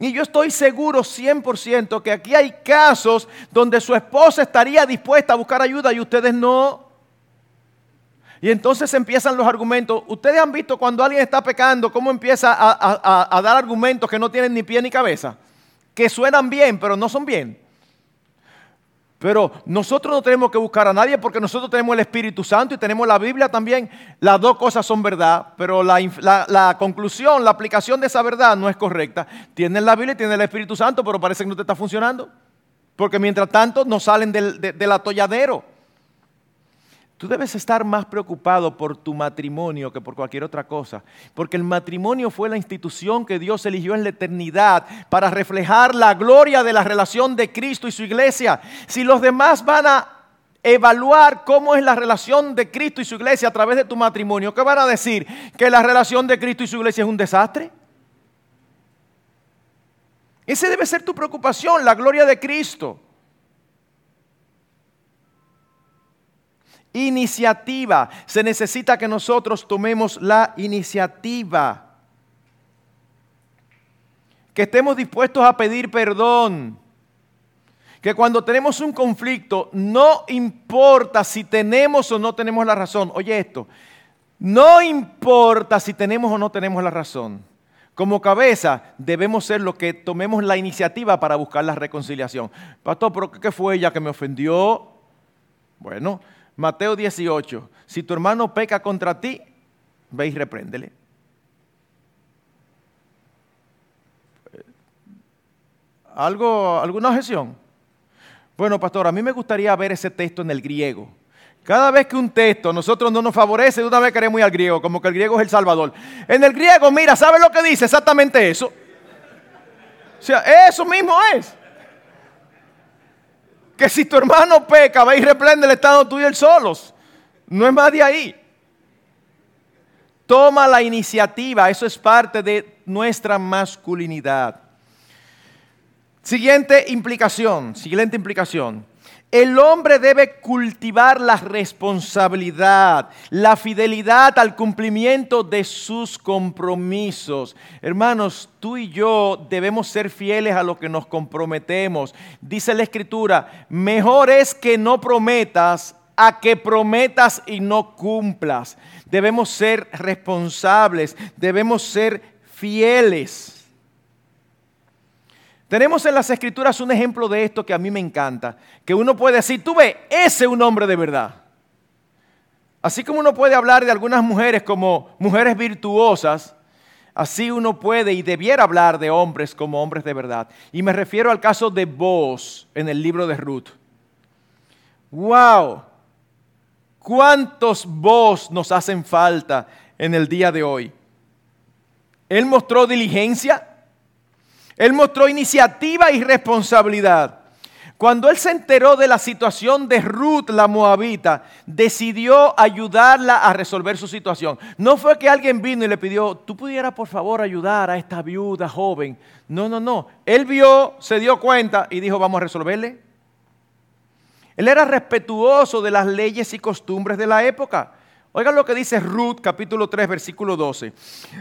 Y yo estoy seguro 100% que aquí hay casos donde su esposa estaría dispuesta a buscar ayuda y ustedes no. Y entonces empiezan los argumentos. Ustedes han visto cuando alguien está pecando, cómo empieza a, a dar argumentos que no tienen ni pie ni cabeza, que suenan bien, pero no son bien. Pero nosotros no tenemos que buscar a nadie porque nosotros tenemos el Espíritu Santo y tenemos la Biblia también. Las dos cosas son verdad, pero la, conclusión, la aplicación de esa verdad no es correcta. Tienen la Biblia y tienen el Espíritu Santo, pero parece que no te está funcionando. Porque mientras tanto no salen del, del atolladero. Tú debes estar más preocupado por tu matrimonio que por cualquier otra cosa, porque el matrimonio fue la institución que Dios eligió en la eternidad para reflejar la gloria de la relación de Cristo y su iglesia. Si los demás van a evaluar cómo es la relación de Cristo y su iglesia a través de tu matrimonio, ¿qué van a decir? ¿Que la relación de Cristo y su iglesia es un desastre? Ese debe ser tu preocupación, la gloria de Cristo. Iniciativa. Se necesita que nosotros tomemos la iniciativa. Que estemos dispuestos a pedir perdón. Que cuando tenemos un conflicto, no importa si tenemos o no tenemos la razón. Oye esto, no importa si tenemos o no tenemos la razón. Como cabeza debemos ser los que tomemos la iniciativa para buscar la reconciliación. Pastor, ¿pero qué fue ella que me ofendió? Bueno, Mateo 18, si tu hermano peca contra ti, ve y repréndele. ¿Algo, ¿Alguna objeción? Bueno, pastor, a mí me gustaría ver ese texto en el griego. Cada vez que un texto a nosotros no nos favorece, de una vez queremos ir al griego, como que el griego es el Salvador. En el griego, mira, ¿sabe lo que dice? Exactamente eso. O sea, eso mismo es que si tu hermano peca, ve y reprende el estado tuyo el solos. No es más de ahí. Toma la iniciativa, eso es parte de nuestra masculinidad. Siguiente implicación, siguiente implicación. El hombre debe cultivar la responsabilidad, la fidelidad al cumplimiento de sus compromisos. Hermanos, tú y yo debemos ser fieles a lo que nos comprometemos. Dice la escritura, mejor es que no prometas a que prometas y no cumplas. Debemos ser responsables, debemos ser fieles. Tenemos en las escrituras un ejemplo de esto que a mí me encanta, que uno puede decir, tú ves, ese es un hombre de verdad. Así como uno puede hablar de algunas mujeres como mujeres virtuosas, así uno puede y debiera hablar de hombres como hombres de verdad. Y me refiero al caso de Boaz en el libro de Ruth. ¡Wow! ¿Cuántos vos nos hacen falta en el día de hoy? Él mostró diligencia, él mostró iniciativa y responsabilidad. Cuando él se enteró de la situación de Ruth la moabita, decidió ayudarla a resolver su situación. No fue que alguien vino y le pidió, tú pudieras por favor ayudar a esta viuda joven. No, no, no. Él vio, se dio cuenta y dijo, vamos a resolverle. Él era respetuoso de las leyes y costumbres de la época. Oigan lo que dice Ruth capítulo 3 versículo 12.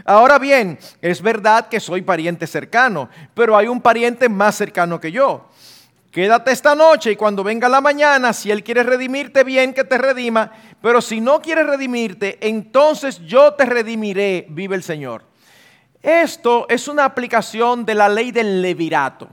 Ahora bien, es verdad que soy pariente cercano, pero hay un pariente más cercano que yo. quédate esta noche y cuando venga la mañana, si Él quiere redimirte, bien que te redima, pero si no quiere redimirte, entonces yo te redimiré, vive el Señor. Esto es una aplicación de la ley del levirato.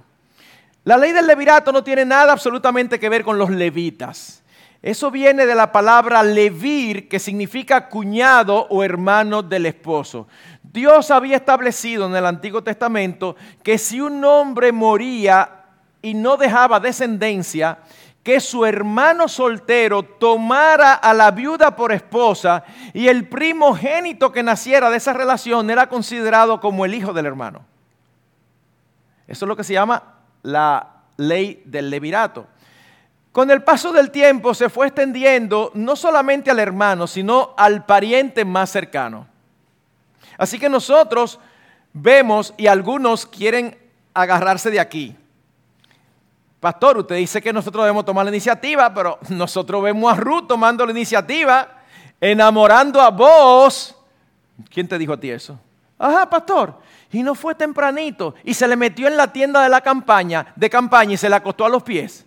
La ley del levirato no tiene nada absolutamente que ver con los levitas. Eso viene de la palabra levir, que significa cuñado o hermano del esposo. Dios había establecido en el Antiguo Testamento que si un hombre moría y no dejaba descendencia, que su hermano soltero tomara a la viuda por esposa y el primogénito que naciera de esa relación era considerado como el hijo del hermano. Eso es lo que se llama la ley del levirato. Con el paso del tiempo se fue extendiendo no solamente al hermano, sino al pariente más cercano. Así que nosotros vemos y algunos quieren agarrarse de aquí. Pastor, usted dice que nosotros debemos tomar la iniciativa, pero nosotros vemos a Ruth tomando la iniciativa, enamorando a vos. ¿Quién te dijo a ti eso? Ajá, pastor. Y no fue tempranito y se le metió en la tienda de la campaña, de campaña y se le acostó a los pies.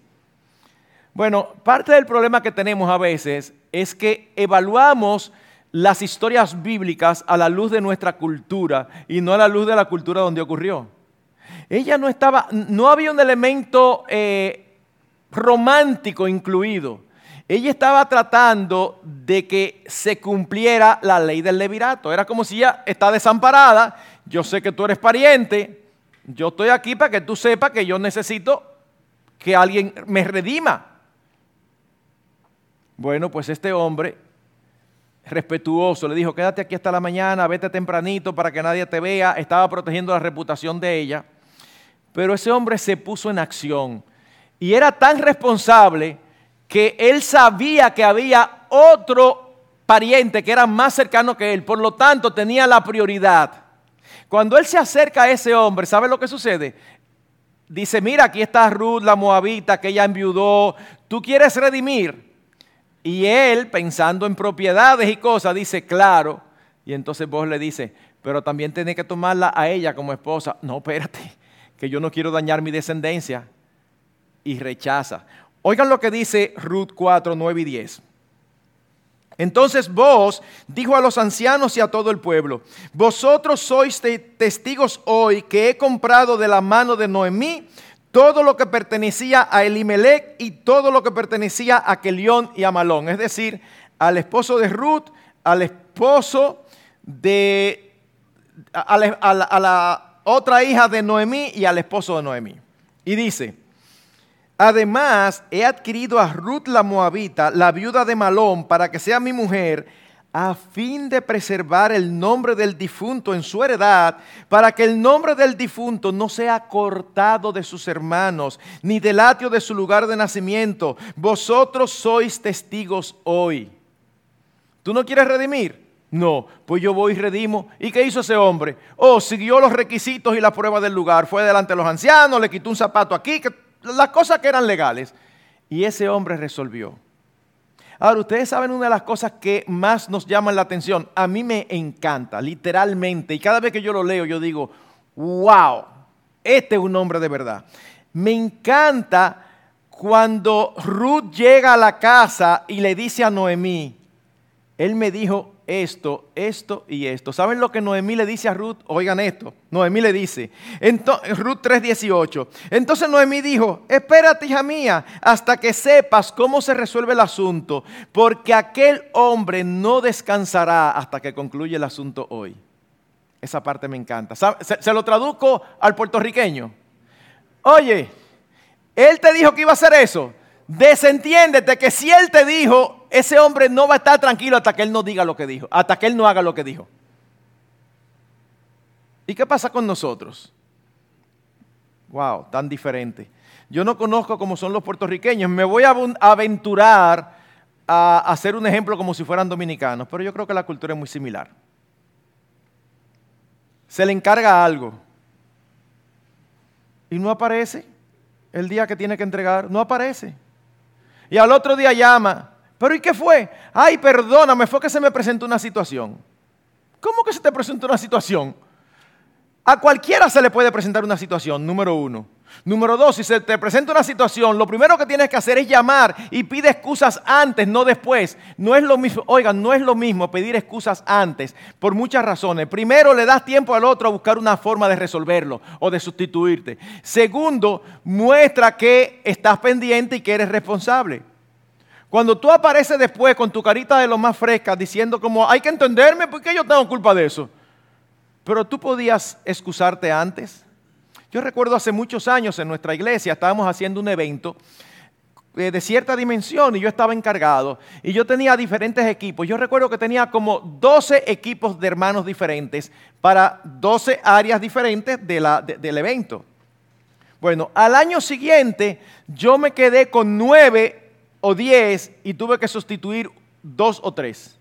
Bueno, parte del problema que tenemos a veces es que evaluamos las historias bíblicas a la luz de nuestra cultura y no a la luz de la cultura donde ocurrió. Ella no estaba, no había un elemento eh, romántico incluido. Ella estaba tratando de que se cumpliera la ley del levirato. Era como si ella está desamparada. Yo sé que tú eres pariente. Yo estoy aquí para que tú sepas que yo necesito que alguien me redima. Bueno, pues este hombre respetuoso le dijo, quédate aquí hasta la mañana, vete tempranito para que nadie te vea. Estaba protegiendo la reputación de ella. Pero ese hombre se puso en acción y era tan responsable que él sabía que había otro pariente que era más cercano que él, por lo tanto tenía la prioridad. Cuando él se acerca a ese hombre, ¿sabe lo que sucede? Dice, mira, aquí está Ruth, la moabita, que ella enviudó, ¿tú quieres redimir? Y él, pensando en propiedades y cosas, dice, claro. Y entonces vos le dice, pero también tiene que tomarla a ella como esposa. No, espérate que yo no quiero dañar mi descendencia. Y rechaza. Oigan lo que dice Ruth 4, 9 y 10. Entonces vos, dijo a los ancianos y a todo el pueblo, vosotros sois testigos hoy que he comprado de la mano de Noemí todo lo que pertenecía a Elimelech y todo lo que pertenecía a Kelión y a Malón, es decir, al esposo de Ruth, al esposo de, a la otra hija de Noemí y al esposo de Noemí. Y dice, además he adquirido a Ruth la Moabita, la viuda de Malón, para que sea mi mujer, a fin de preservar el nombre del difunto en su heredad, para que el nombre del difunto no sea cortado de sus hermanos, ni del atrio de su lugar de nacimiento. Vosotros sois testigos hoy. ¿Tú no quieres redimir? No, pues yo voy y redimo. ¿Y qué hizo ese hombre? Oh, siguió los requisitos y la prueba del lugar. Fue delante de los ancianos, le quitó un zapato aquí, las cosas que eran legales. Y ese hombre resolvió. Ahora, ustedes saben una de las cosas que más nos llaman la atención. A mí me encanta, literalmente. Y cada vez que yo lo leo, yo digo, wow, este es un hombre de verdad. Me encanta cuando Ruth llega a la casa y le dice a Noemí, él me dijo, esto, esto y esto. ¿Saben lo que Noemí le dice a Ruth? Oigan esto. Noemí le dice, Ruth 3:18. Entonces Noemí dijo, espérate hija mía hasta que sepas cómo se resuelve el asunto, porque aquel hombre no descansará hasta que concluya el asunto hoy. Esa parte me encanta. Se, se lo traduzco al puertorriqueño. Oye, él te dijo que iba a hacer eso. Desentiéndete que si él te dijo, ese hombre no va a estar tranquilo hasta que él no diga lo que dijo, hasta que él no haga lo que dijo. ¿Y qué pasa con nosotros? Wow, tan diferente. Yo no conozco cómo son los puertorriqueños. Me voy a aventurar a hacer un ejemplo como si fueran dominicanos, pero yo creo que la cultura es muy similar. Se le encarga algo y no aparece el día que tiene que entregar, no aparece. Y al otro día llama pero ¿y qué fue? Ay, perdóname, fue que se me presentó una situación. ¿Cómo que se te presentó una situación? A cualquiera se le puede presentar una situación, número uno. Número dos, si se te presenta una situación, lo primero que tienes que hacer es llamar y pide excusas antes, no después. No es lo mismo, oigan, no es lo mismo pedir excusas antes, por muchas razones. Primero, le das tiempo al otro a buscar una forma de resolverlo o de sustituirte. Segundo, muestra que estás pendiente y que eres responsable. Cuando tú apareces después con tu carita de lo más fresca diciendo como, hay que entenderme porque yo tengo culpa de eso. Pero tú podías excusarte antes. Yo recuerdo hace muchos años en nuestra iglesia estábamos haciendo un evento eh, de cierta dimensión y yo estaba encargado y yo tenía diferentes equipos. Yo recuerdo que tenía como 12 equipos de hermanos diferentes para 12 áreas diferentes del evento. Bueno, al año siguiente yo me quedé con 9 o 10 y tuve que sustituir dos o tres.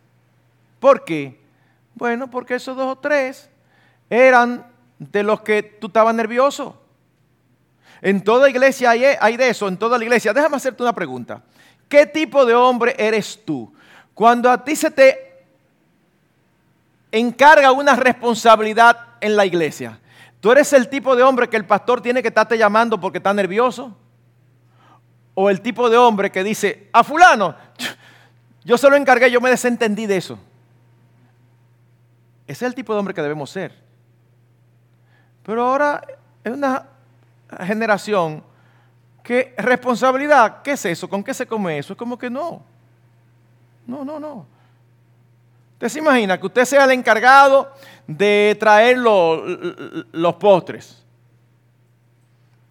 ¿Por qué? Bueno, porque esos dos o tres eran de los que tú estabas nervioso. En toda iglesia hay, de eso, en toda la iglesia. Déjame hacerte una pregunta. ¿Qué tipo de hombre eres tú? Cuando a ti se te encarga una responsabilidad en la iglesia, ¿tú eres el tipo de hombre que el pastor tiene que estarte llamando porque está nervioso? ¿O el tipo de hombre que dice, a fulano, yo se lo encargué, yo me desentendí de eso? Ese es el tipo de hombre que debemos ser. Pero ahora es una generación que responsabilidad, ¿qué es eso? ¿Con qué se come eso? Es como que no. No, no, no. Usted se imagina que usted sea el encargado de traer los, postres.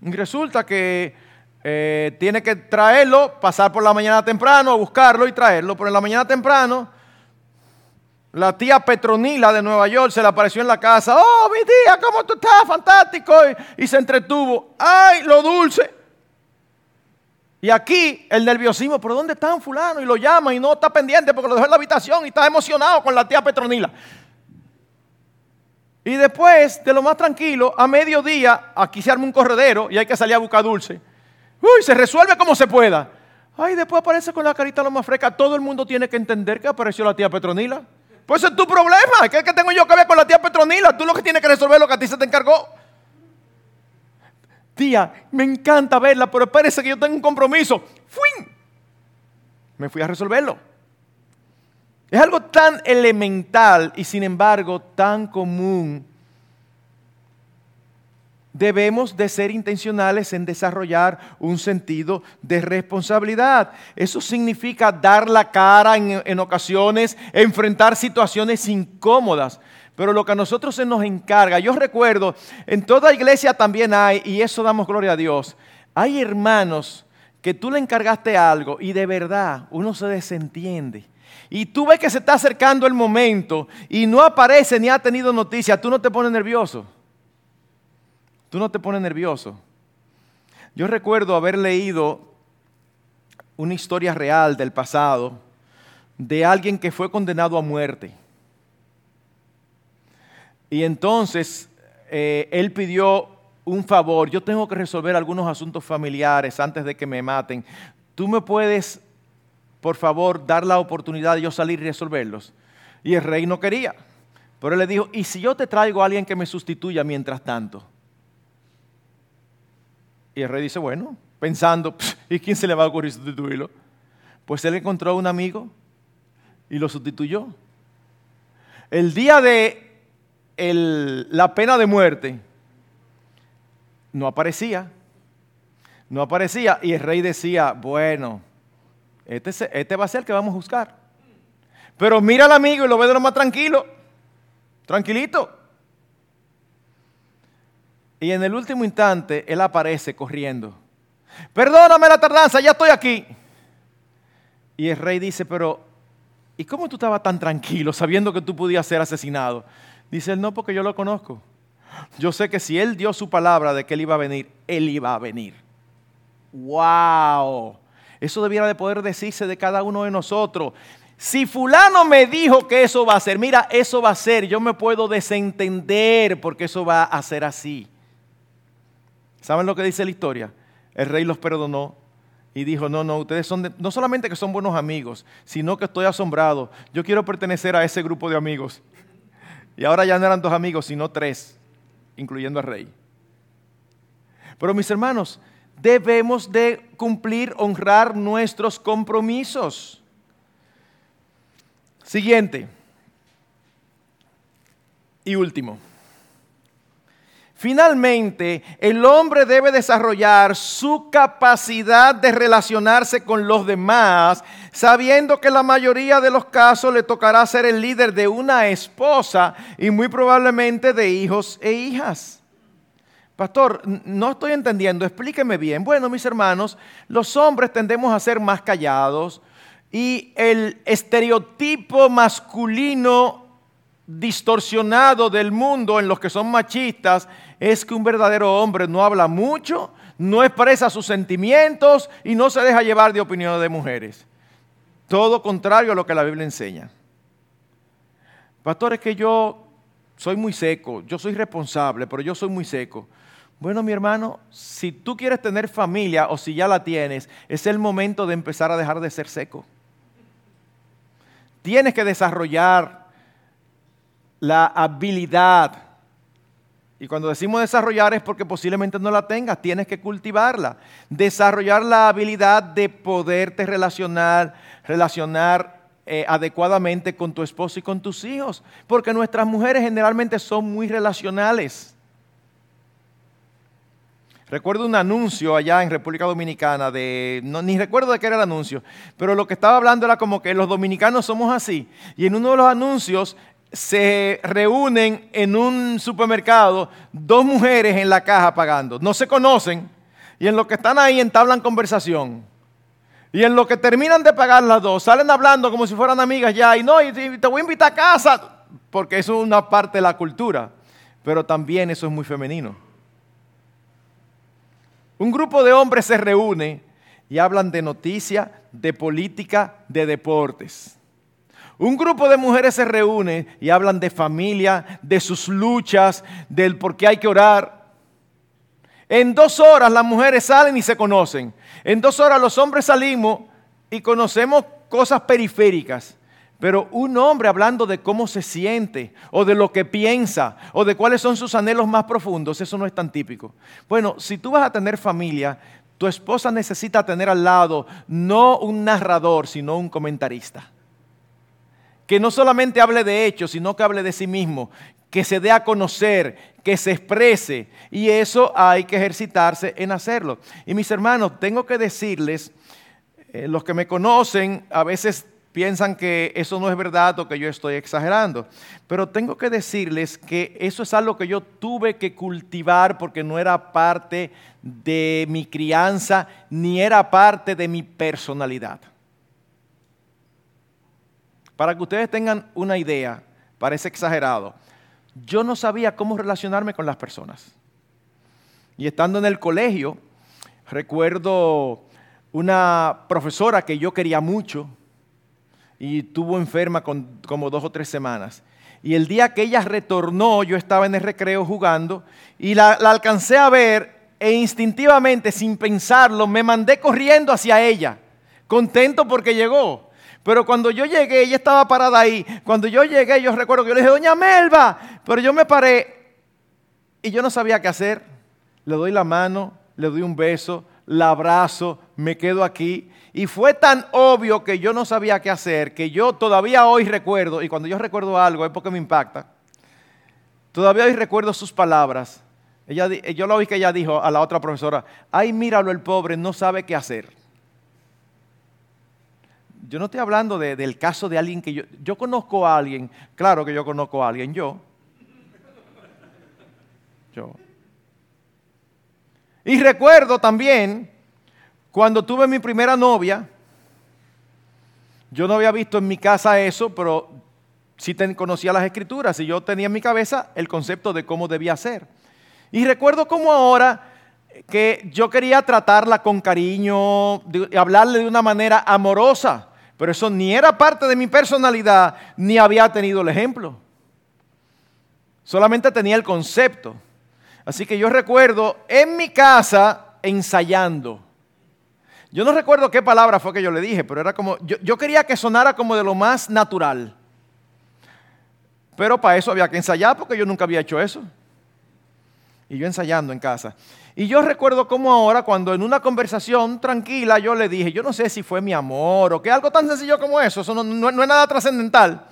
Y resulta que eh, tiene que traerlo, pasar por la mañana temprano, buscarlo y traerlo. Pero en la mañana temprano la tía Petronila de Nueva York se le apareció en la casa. Oh, mi tía, ¿cómo tú estás? Fantástico. Y, se entretuvo. ¡Ay, lo dulce! Y aquí el nerviosismo, ¿pero dónde están fulano? Y lo llama y no está pendiente porque lo dejó en la habitación y está emocionado con la tía Petronila. Y después, de lo más tranquilo, a mediodía, aquí se arma un corredero y hay que salir a buscar dulce. Uy, se resuelve como se pueda. Ay, después aparece con la carita lo más fresca. Todo el mundo tiene que entender que apareció la tía Petronila. Pues es tu problema. ¿Qué es que tengo yo que ver con la tía Petronila? Tú lo que tienes que resolver lo que a ti se te encargó. Tía, me encanta verla, pero espérese que yo tengo un compromiso. ¡Fui! Me fui a resolverlo. Es algo tan elemental y sin embargo tan común debemos de ser intencionales en desarrollar un sentido de responsabilidad. Eso significa dar la cara en, ocasiones, enfrentar situaciones incómodas. Pero lo que a nosotros se nos encarga, yo recuerdo, en toda iglesia también hay, y eso damos gloria a Dios, hay hermanos que tú le encargaste algo y de verdad uno se desentiende. Y tú ves que se está acercando el momento y no aparece ni ha tenido noticia, tú no te pones nervioso. Tú no te pones nervioso. Yo recuerdo haber leído una historia real del pasado de alguien que fue condenado a muerte. Y entonces eh, él pidió un favor, yo tengo que resolver algunos asuntos familiares antes de que me maten. ¿Tú me puedes, por favor, dar la oportunidad de yo salir y resolverlos? Y el rey no quería. Pero él le dijo, ¿y si yo te traigo a alguien que me sustituya mientras tanto? Y el rey dice, bueno, pensando, ¿y quién se le va a ocurrir sustituirlo? Pues él encontró a un amigo y lo sustituyó. El día de la pena de muerte no aparecía. No aparecía y el rey decía, bueno, este, este va a ser el que vamos a buscar. Pero mira al amigo y lo ve de lo más tranquilo, tranquilito. Y en el último instante, él aparece corriendo. Perdóname la tardanza, ya estoy aquí. Y el rey dice, pero ¿y cómo tú estabas tan tranquilo sabiendo que tú podías ser asesinado? Dice él, no, porque yo lo conozco. Yo sé que si él dio su palabra de que él iba a venir, él iba a venir. ¡Wow! Eso debiera de poder decirse de cada uno de nosotros. Si fulano me dijo que eso va a ser, mira, eso va a ser, yo me puedo desentender porque eso va a ser así. ¿Saben lo que dice la historia? El rey los perdonó y dijo, no, no, ustedes son no solamente que son buenos amigos, sino que estoy asombrado. Yo quiero pertenecer a ese grupo de amigos. Y ahora ya no eran dos amigos, sino tres. incluyendo al rey. Pero mis hermanos, debemos de cumplir, honrar nuestros compromisos. Siguiente y último. Finalmente, el hombre debe desarrollar su capacidad de relacionarse con los demás, sabiendo que la mayoría de los casos le tocará ser el líder de una esposa y muy probablemente de hijos e hijas. Pastor, no estoy entendiendo, explíqueme bien. Bueno, mis hermanos, los hombres tendemos a ser más callados y el estereotipo masculino distorsionado del mundo en los que son machistas es que un verdadero hombre no habla mucho, no expresa sus sentimientos y no se deja llevar de opiniones de mujeres. Todo contrario a lo que la Biblia enseña. Pastor, es que yo soy muy seco, yo soy responsable, pero yo soy muy seco. Bueno, mi hermano, si tú quieres tener familia o si ya la tienes, es el momento de empezar a dejar de ser seco. Tienes que desarrollar la habilidad. Y cuando decimos desarrollar es porque posiblemente no la tengas, tienes que cultivarla. Desarrollar la habilidad de poderte relacionar, relacionar eh, adecuadamente con tu esposo y con tus hijos. Porque nuestras mujeres generalmente son muy relacionales. Recuerdo un anuncio allá en República Dominicana de, no, ni recuerdo de qué era el anuncio, pero lo que estaba hablando era como que los dominicanos somos así. Y en uno de los anuncios se reúnen en un supermercado dos mujeres en la caja pagando. No se conocen y en lo que están ahí entablan conversación. Y en lo que terminan de pagar las dos, salen hablando como si fueran amigas ya. Y no, y te voy a invitar a casa, porque eso es una parte de la cultura. Pero también eso es muy femenino. Un grupo de hombres se reúne y hablan de noticias, de política, de deportes. Un grupo de mujeres se reúne y hablan de familia, de sus luchas, del por qué hay que orar. En dos horas las mujeres salen y se conocen. En dos horas los hombres salimos y conocemos cosas periféricas. Pero un hombre hablando de cómo se siente, o de lo que piensa, o de cuáles son sus anhelos más profundos, eso no es tan típico. Bueno, si tú vas a tener familia, tu esposa necesita tener al lado no un narrador, sino un comentarista que no solamente hable de hechos, sino que hable de sí mismo, que se dé a conocer, que se exprese. Y eso hay que ejercitarse en hacerlo. Y mis hermanos, tengo que decirles, eh, los que me conocen a veces piensan que eso no es verdad o que yo estoy exagerando. Pero tengo que decirles que eso es algo que yo tuve que cultivar porque no era parte de mi crianza ni era parte de mi personalidad. Para que ustedes tengan una idea, parece exagerado, yo no sabía cómo relacionarme con las personas. Y estando en el colegio, recuerdo una profesora que yo quería mucho y tuvo enferma con, como dos o tres semanas. Y el día que ella retornó, yo estaba en el recreo jugando y la, la alcancé a ver e instintivamente, sin pensarlo, me mandé corriendo hacia ella, contento porque llegó. Pero cuando yo llegué, ella estaba parada ahí. Cuando yo llegué, yo recuerdo que yo le dije, doña Melba, pero yo me paré y yo no sabía qué hacer. Le doy la mano, le doy un beso, la abrazo, me quedo aquí. Y fue tan obvio que yo no sabía qué hacer, que yo todavía hoy recuerdo, y cuando yo recuerdo algo es porque me impacta, todavía hoy recuerdo sus palabras. Ella, yo lo vi que ella dijo a la otra profesora, ay, míralo el pobre, no sabe qué hacer yo no estoy hablando del caso de alguien que yo, yo conozco a alguien, claro que yo conozco a alguien, yo. Yo. Y recuerdo también cuando tuve mi primera novia, yo no había visto en mi casa eso, pero sí conocía las escrituras y yo tenía en mi cabeza el concepto de cómo debía ser. Y recuerdo como ahora que yo quería tratarla con cariño, hablarle de una manera amorosa. Pero eso ni era parte de mi personalidad, ni había tenido el ejemplo. Solamente tenía el concepto. Así que yo recuerdo en mi casa ensayando. Yo no recuerdo qué palabra fue que yo le dije, pero era como, yo, yo quería que sonara como de lo más natural. Pero para eso había que ensayar porque yo nunca había hecho eso. Y yo ensayando en casa. Y yo recuerdo como ahora, cuando en una conversación tranquila yo le dije, yo no sé si fue mi amor o que algo tan sencillo como eso, eso no, no es nada trascendental.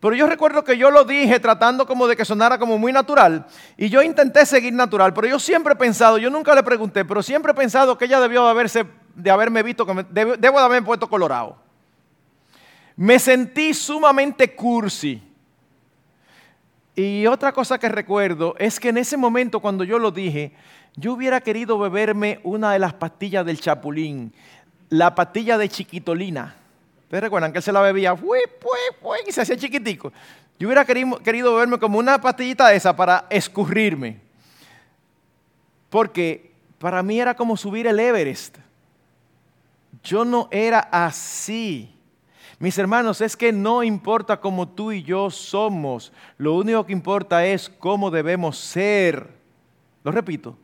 Pero yo recuerdo que yo lo dije tratando como de que sonara como muy natural. Y yo intenté seguir natural, pero yo siempre he pensado, yo nunca le pregunté, pero siempre he pensado que ella debió de, haberse, de haberme visto, debo de haberme puesto colorado. Me sentí sumamente cursi. Y otra cosa que recuerdo es que en ese momento cuando yo lo dije, yo hubiera querido beberme una de las pastillas del chapulín, la pastilla de chiquitolina. ¿Ustedes recuerdan que él se la bebía y se hacía chiquitico? Yo hubiera querido, verme como una pastillita de esa para escurrirme. Porque para mí era como subir el Everest. Yo no era así. Mis hermanos, es que no importa cómo tú y yo somos, lo único que importa es cómo debemos ser. Lo repito,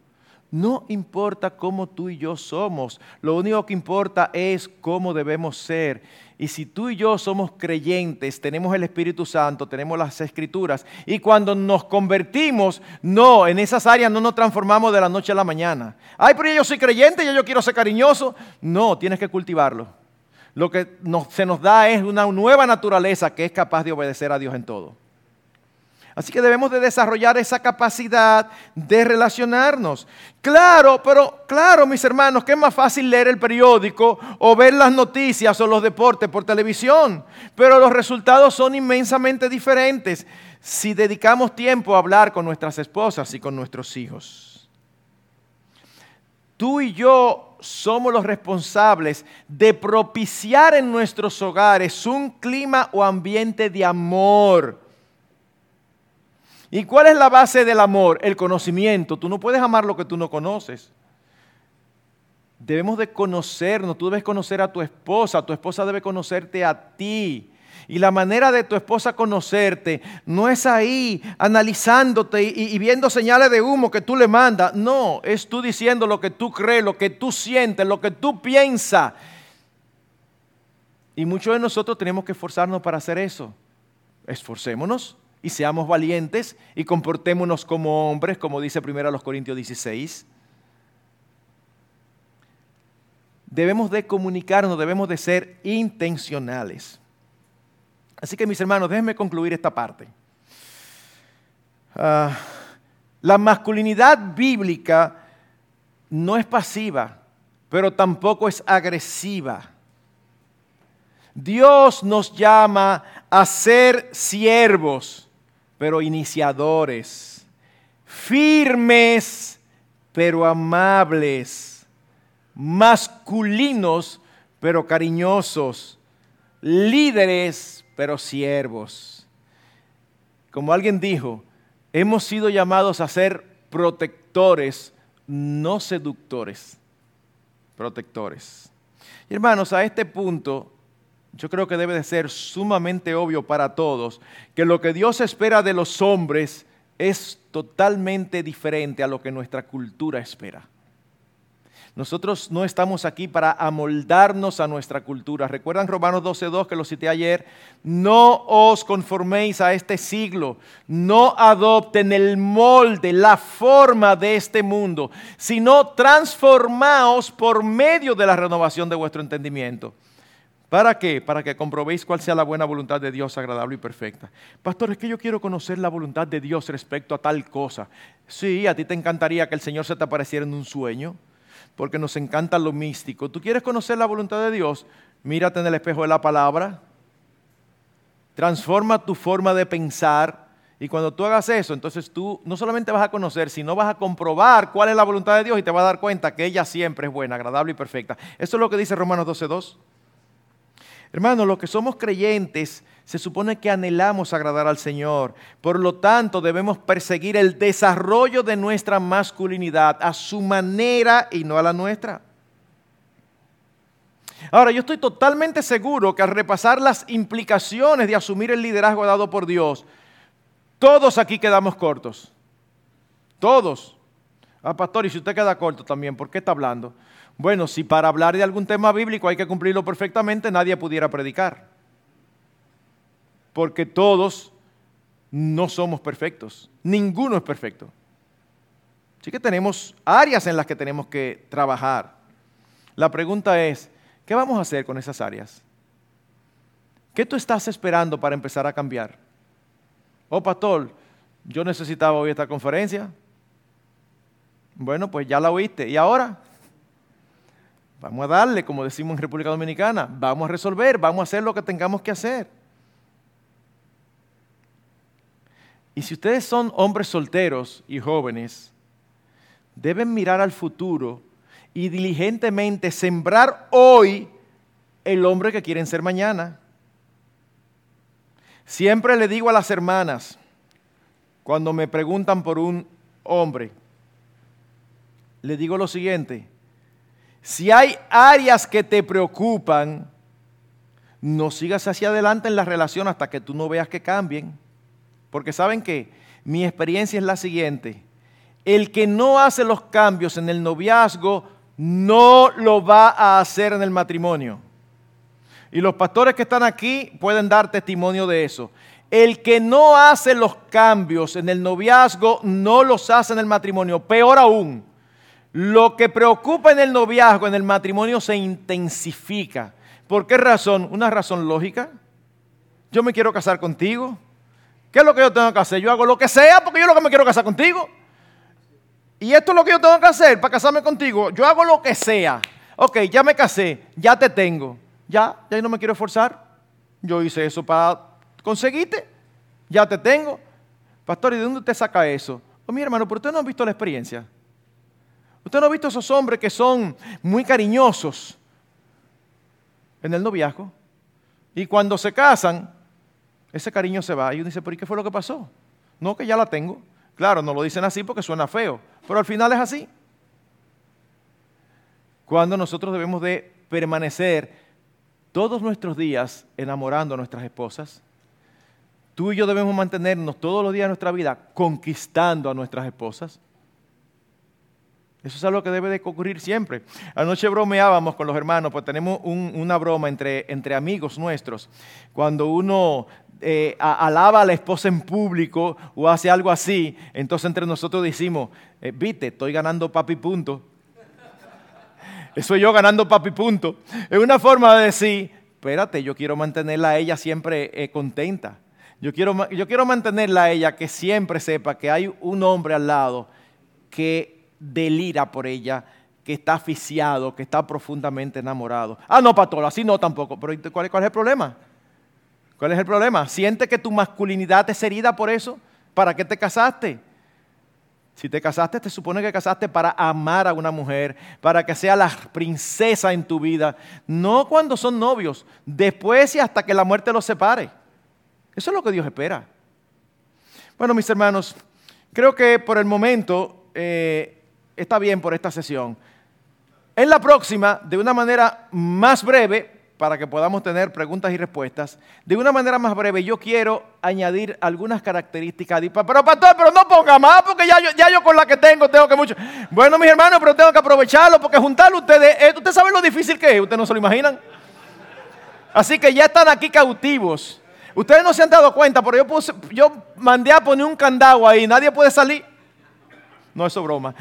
no importa cómo tú y yo somos, lo único que importa es cómo debemos ser. Y si tú y yo somos creyentes, tenemos el Espíritu Santo, tenemos las Escrituras, y cuando nos convertimos, no, en esas áreas no nos transformamos de la noche a la mañana. Ay, pero yo soy creyente, y yo quiero ser cariñoso. No, tienes que cultivarlo. Lo que se nos da es una nueva naturaleza que es capaz de obedecer a Dios en todo. Así que debemos de desarrollar esa capacidad de relacionarnos. Claro, pero claro, mis hermanos, que es más fácil leer el periódico o ver las noticias o los deportes por televisión, pero los resultados son inmensamente diferentes si dedicamos tiempo a hablar con nuestras esposas y con nuestros hijos. Tú y yo somos los responsables de propiciar en nuestros hogares un clima o ambiente de amor ¿Y cuál es la base del amor? El conocimiento. Tú no puedes amar lo que tú no conoces. Debemos de conocernos. Tú debes conocer a tu esposa. Tu esposa debe conocerte a ti. Y la manera de tu esposa conocerte no es ahí analizándote y, viendo señales de humo que tú le mandas. No, es tú diciendo lo que tú crees, lo que tú sientes, lo que tú piensas. Y muchos de nosotros tenemos que esforzarnos para hacer eso. Esforcémonos y seamos valientes y comportémonos como hombres, como dice primero los Corintios 16. Debemos de comunicarnos, debemos de ser intencionales. Así que mis hermanos, déjenme concluir esta parte. Ah, la masculinidad bíblica no es pasiva, pero tampoco es agresiva. Dios nos llama a ser siervos pero iniciadores, firmes, pero amables, masculinos, pero cariñosos, líderes, pero siervos. Como alguien dijo, hemos sido llamados a ser protectores, no seductores, protectores. Y hermanos, a este punto yo creo que debe de ser sumamente obvio para todos que lo que Dios espera de los hombres es totalmente diferente a lo que nuestra cultura espera. Nosotros no estamos aquí para amoldarnos a nuestra cultura. ¿Recuerdan Romanos 12.2 que lo cité ayer? No os conforméis a este siglo, no adopten el molde, la forma de este mundo, sino transformaos por medio de la renovación de vuestro entendimiento ¿Para qué? Para que comprobéis cuál sea la buena voluntad de Dios, agradable y perfecta. Pastor, es que yo quiero conocer la voluntad de Dios respecto a tal cosa. Sí, a ti te encantaría que el Señor se te apareciera en un sueño, porque nos encanta lo místico. ¿Tú quieres conocer la voluntad de Dios? Mírate en el espejo de la palabra. Transforma tu forma de pensar. Y cuando tú hagas eso, entonces tú no solamente vas a conocer, sino vas a comprobar cuál es la voluntad de Dios y te vas a dar cuenta que ella siempre es buena, agradable y perfecta. Eso es lo que dice Romanos 12.2. Hermanos, los que somos creyentes, se supone que anhelamos agradar al Señor. Por lo tanto, debemos perseguir el desarrollo de nuestra masculinidad a su manera y no a la nuestra. Ahora, yo estoy totalmente seguro que al repasar las implicaciones de asumir el liderazgo dado por Dios, todos aquí quedamos cortos. Todos. Ah, pastor, y si usted queda corto también, ¿por qué está hablando? Bueno, si para hablar de algún tema bíblico hay que cumplirlo perfectamente, nadie pudiera predicar. Porque todos no somos perfectos. Ninguno es perfecto. Sí que tenemos áreas en las que tenemos que trabajar. La pregunta es, ¿qué vamos a hacer con esas áreas? ¿Qué tú estás esperando para empezar a cambiar? Oh, pastor, yo necesitaba oír esta conferencia. Bueno, pues ya la oíste. ¿Y ahora? Vamos a darle, como decimos en República Dominicana, vamos a resolver, vamos a hacer lo que tengamos que hacer. Y si ustedes son hombres solteros y jóvenes, deben mirar al futuro y diligentemente sembrar hoy el hombre que quieren ser mañana. Siempre le digo a las hermanas, cuando me preguntan por un hombre, le digo lo siguiente, si hay áreas que te preocupan, no sigas hacia adelante en la relación hasta que tú no veas que cambien. Porque saben que mi experiencia es la siguiente, el que no hace los cambios en el noviazgo no lo va a hacer en el matrimonio. Y los pastores que están aquí pueden dar testimonio de eso. El que no hace los cambios en el noviazgo no los hace en el matrimonio. Peor aún, lo que preocupa en el noviazgo, en el matrimonio, se intensifica. ¿Por qué razón? Una razón lógica. Yo me quiero casar contigo. ¿Qué es lo que yo tengo que hacer? Yo hago lo que sea porque yo lo que me quiero casar contigo. Y esto es lo que yo tengo que hacer para casarme contigo. Yo hago lo que sea. Ok, ya me casé, ya te tengo ya, ya no me quiero esforzar. Yo hice eso para conseguirte, ya te tengo. Pastor, ¿y de dónde usted saca eso? Oh, mi hermano, pero usted no ha visto la experiencia. Usted no ha visto esos hombres que son muy cariñosos en el noviazgo. Y cuando se casan, ese cariño se va. Y uno dice, ¿pero qué fue lo que pasó? No, que ya la tengo. Claro, no lo dicen así porque suena feo, pero al final es así. Cuando nosotros debemos de permanecer todos nuestros días enamorando a nuestras esposas. Tú y yo debemos mantenernos todos los días de nuestra vida conquistando a nuestras esposas. Eso es algo que debe de ocurrir siempre. Anoche bromeábamos con los hermanos, pues tenemos una broma entre, entre amigos nuestros. Cuando uno eh, alaba a la esposa en público o hace algo así, entonces entre nosotros decimos, eh, viste, estoy ganando papi punto. [LAUGHS] Eso yo ganando papi punto. Es una forma de decir, espérate, yo quiero mantenerla a ella siempre eh, contenta. Yo quiero, yo quiero mantenerla a ella que siempre sepa que hay un hombre al lado que delira por ella, que está aficiado, que está profundamente enamorado. Ah, no, Patola, así no tampoco. Pero ¿cuál, ¿cuál es el problema? ¿Cuál es el problema? ¿Siente que tu masculinidad es herida por eso? ¿Para qué te casaste? Si te casaste, te supone que casaste para amar a una mujer, para que sea la princesa en tu vida. No cuando son novios, después y hasta que la muerte los separe. Eso es lo que Dios espera. Bueno, mis hermanos, creo que por el momento eh, está bien por esta sesión. En la próxima, de una manera más breve, para que podamos tener preguntas y respuestas. De una manera más breve, yo quiero añadir algunas características. Pero pastor, pero no ponga más, porque ya yo, ya yo con la que tengo tengo que mucho. Bueno, mis hermanos, pero tengo que aprovecharlo, porque juntarlo ustedes, eh, ustedes saben lo difícil que es, ustedes no se lo imaginan. Así que ya están aquí cautivos. Ustedes no se han dado cuenta, pero yo, puse, yo mandé a poner un candado ahí, nadie puede salir. No, eso es broma,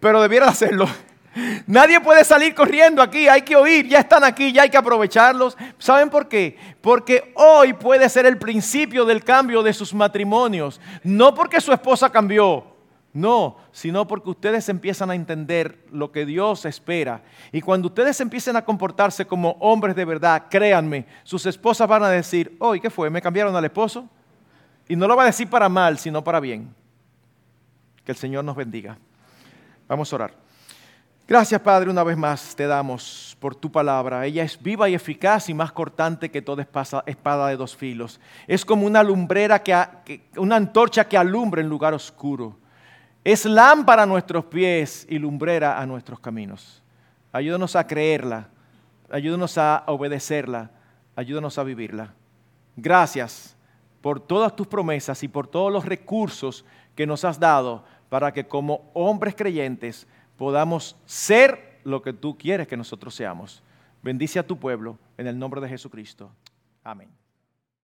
pero debiera hacerlo. Nadie puede salir corriendo aquí, hay que oír, ya están aquí, ya hay que aprovecharlos. ¿Saben por qué? Porque hoy puede ser el principio del cambio de sus matrimonios. No porque su esposa cambió, no, sino porque ustedes empiezan a entender lo que Dios espera. Y cuando ustedes empiecen a comportarse como hombres de verdad, créanme, sus esposas van a decir, hoy, ¿qué fue? ¿Me cambiaron al esposo? Y no lo va a decir para mal, sino para bien. Que el Señor nos bendiga. Vamos a orar. Gracias, Padre, una vez más te damos por tu palabra. Ella es viva y eficaz y más cortante que toda espada de dos filos. Es como una lumbrera, que, una antorcha que alumbra en lugar oscuro. Es lámpara a nuestros pies y lumbrera a nuestros caminos. Ayúdanos a creerla, ayúdanos a obedecerla, ayúdanos a vivirla. Gracias por todas tus promesas y por todos los recursos que nos has dado para que como hombres creyentes podamos ser lo que tú quieres que nosotros seamos. Bendice a tu pueblo en el nombre de Jesucristo. Amén.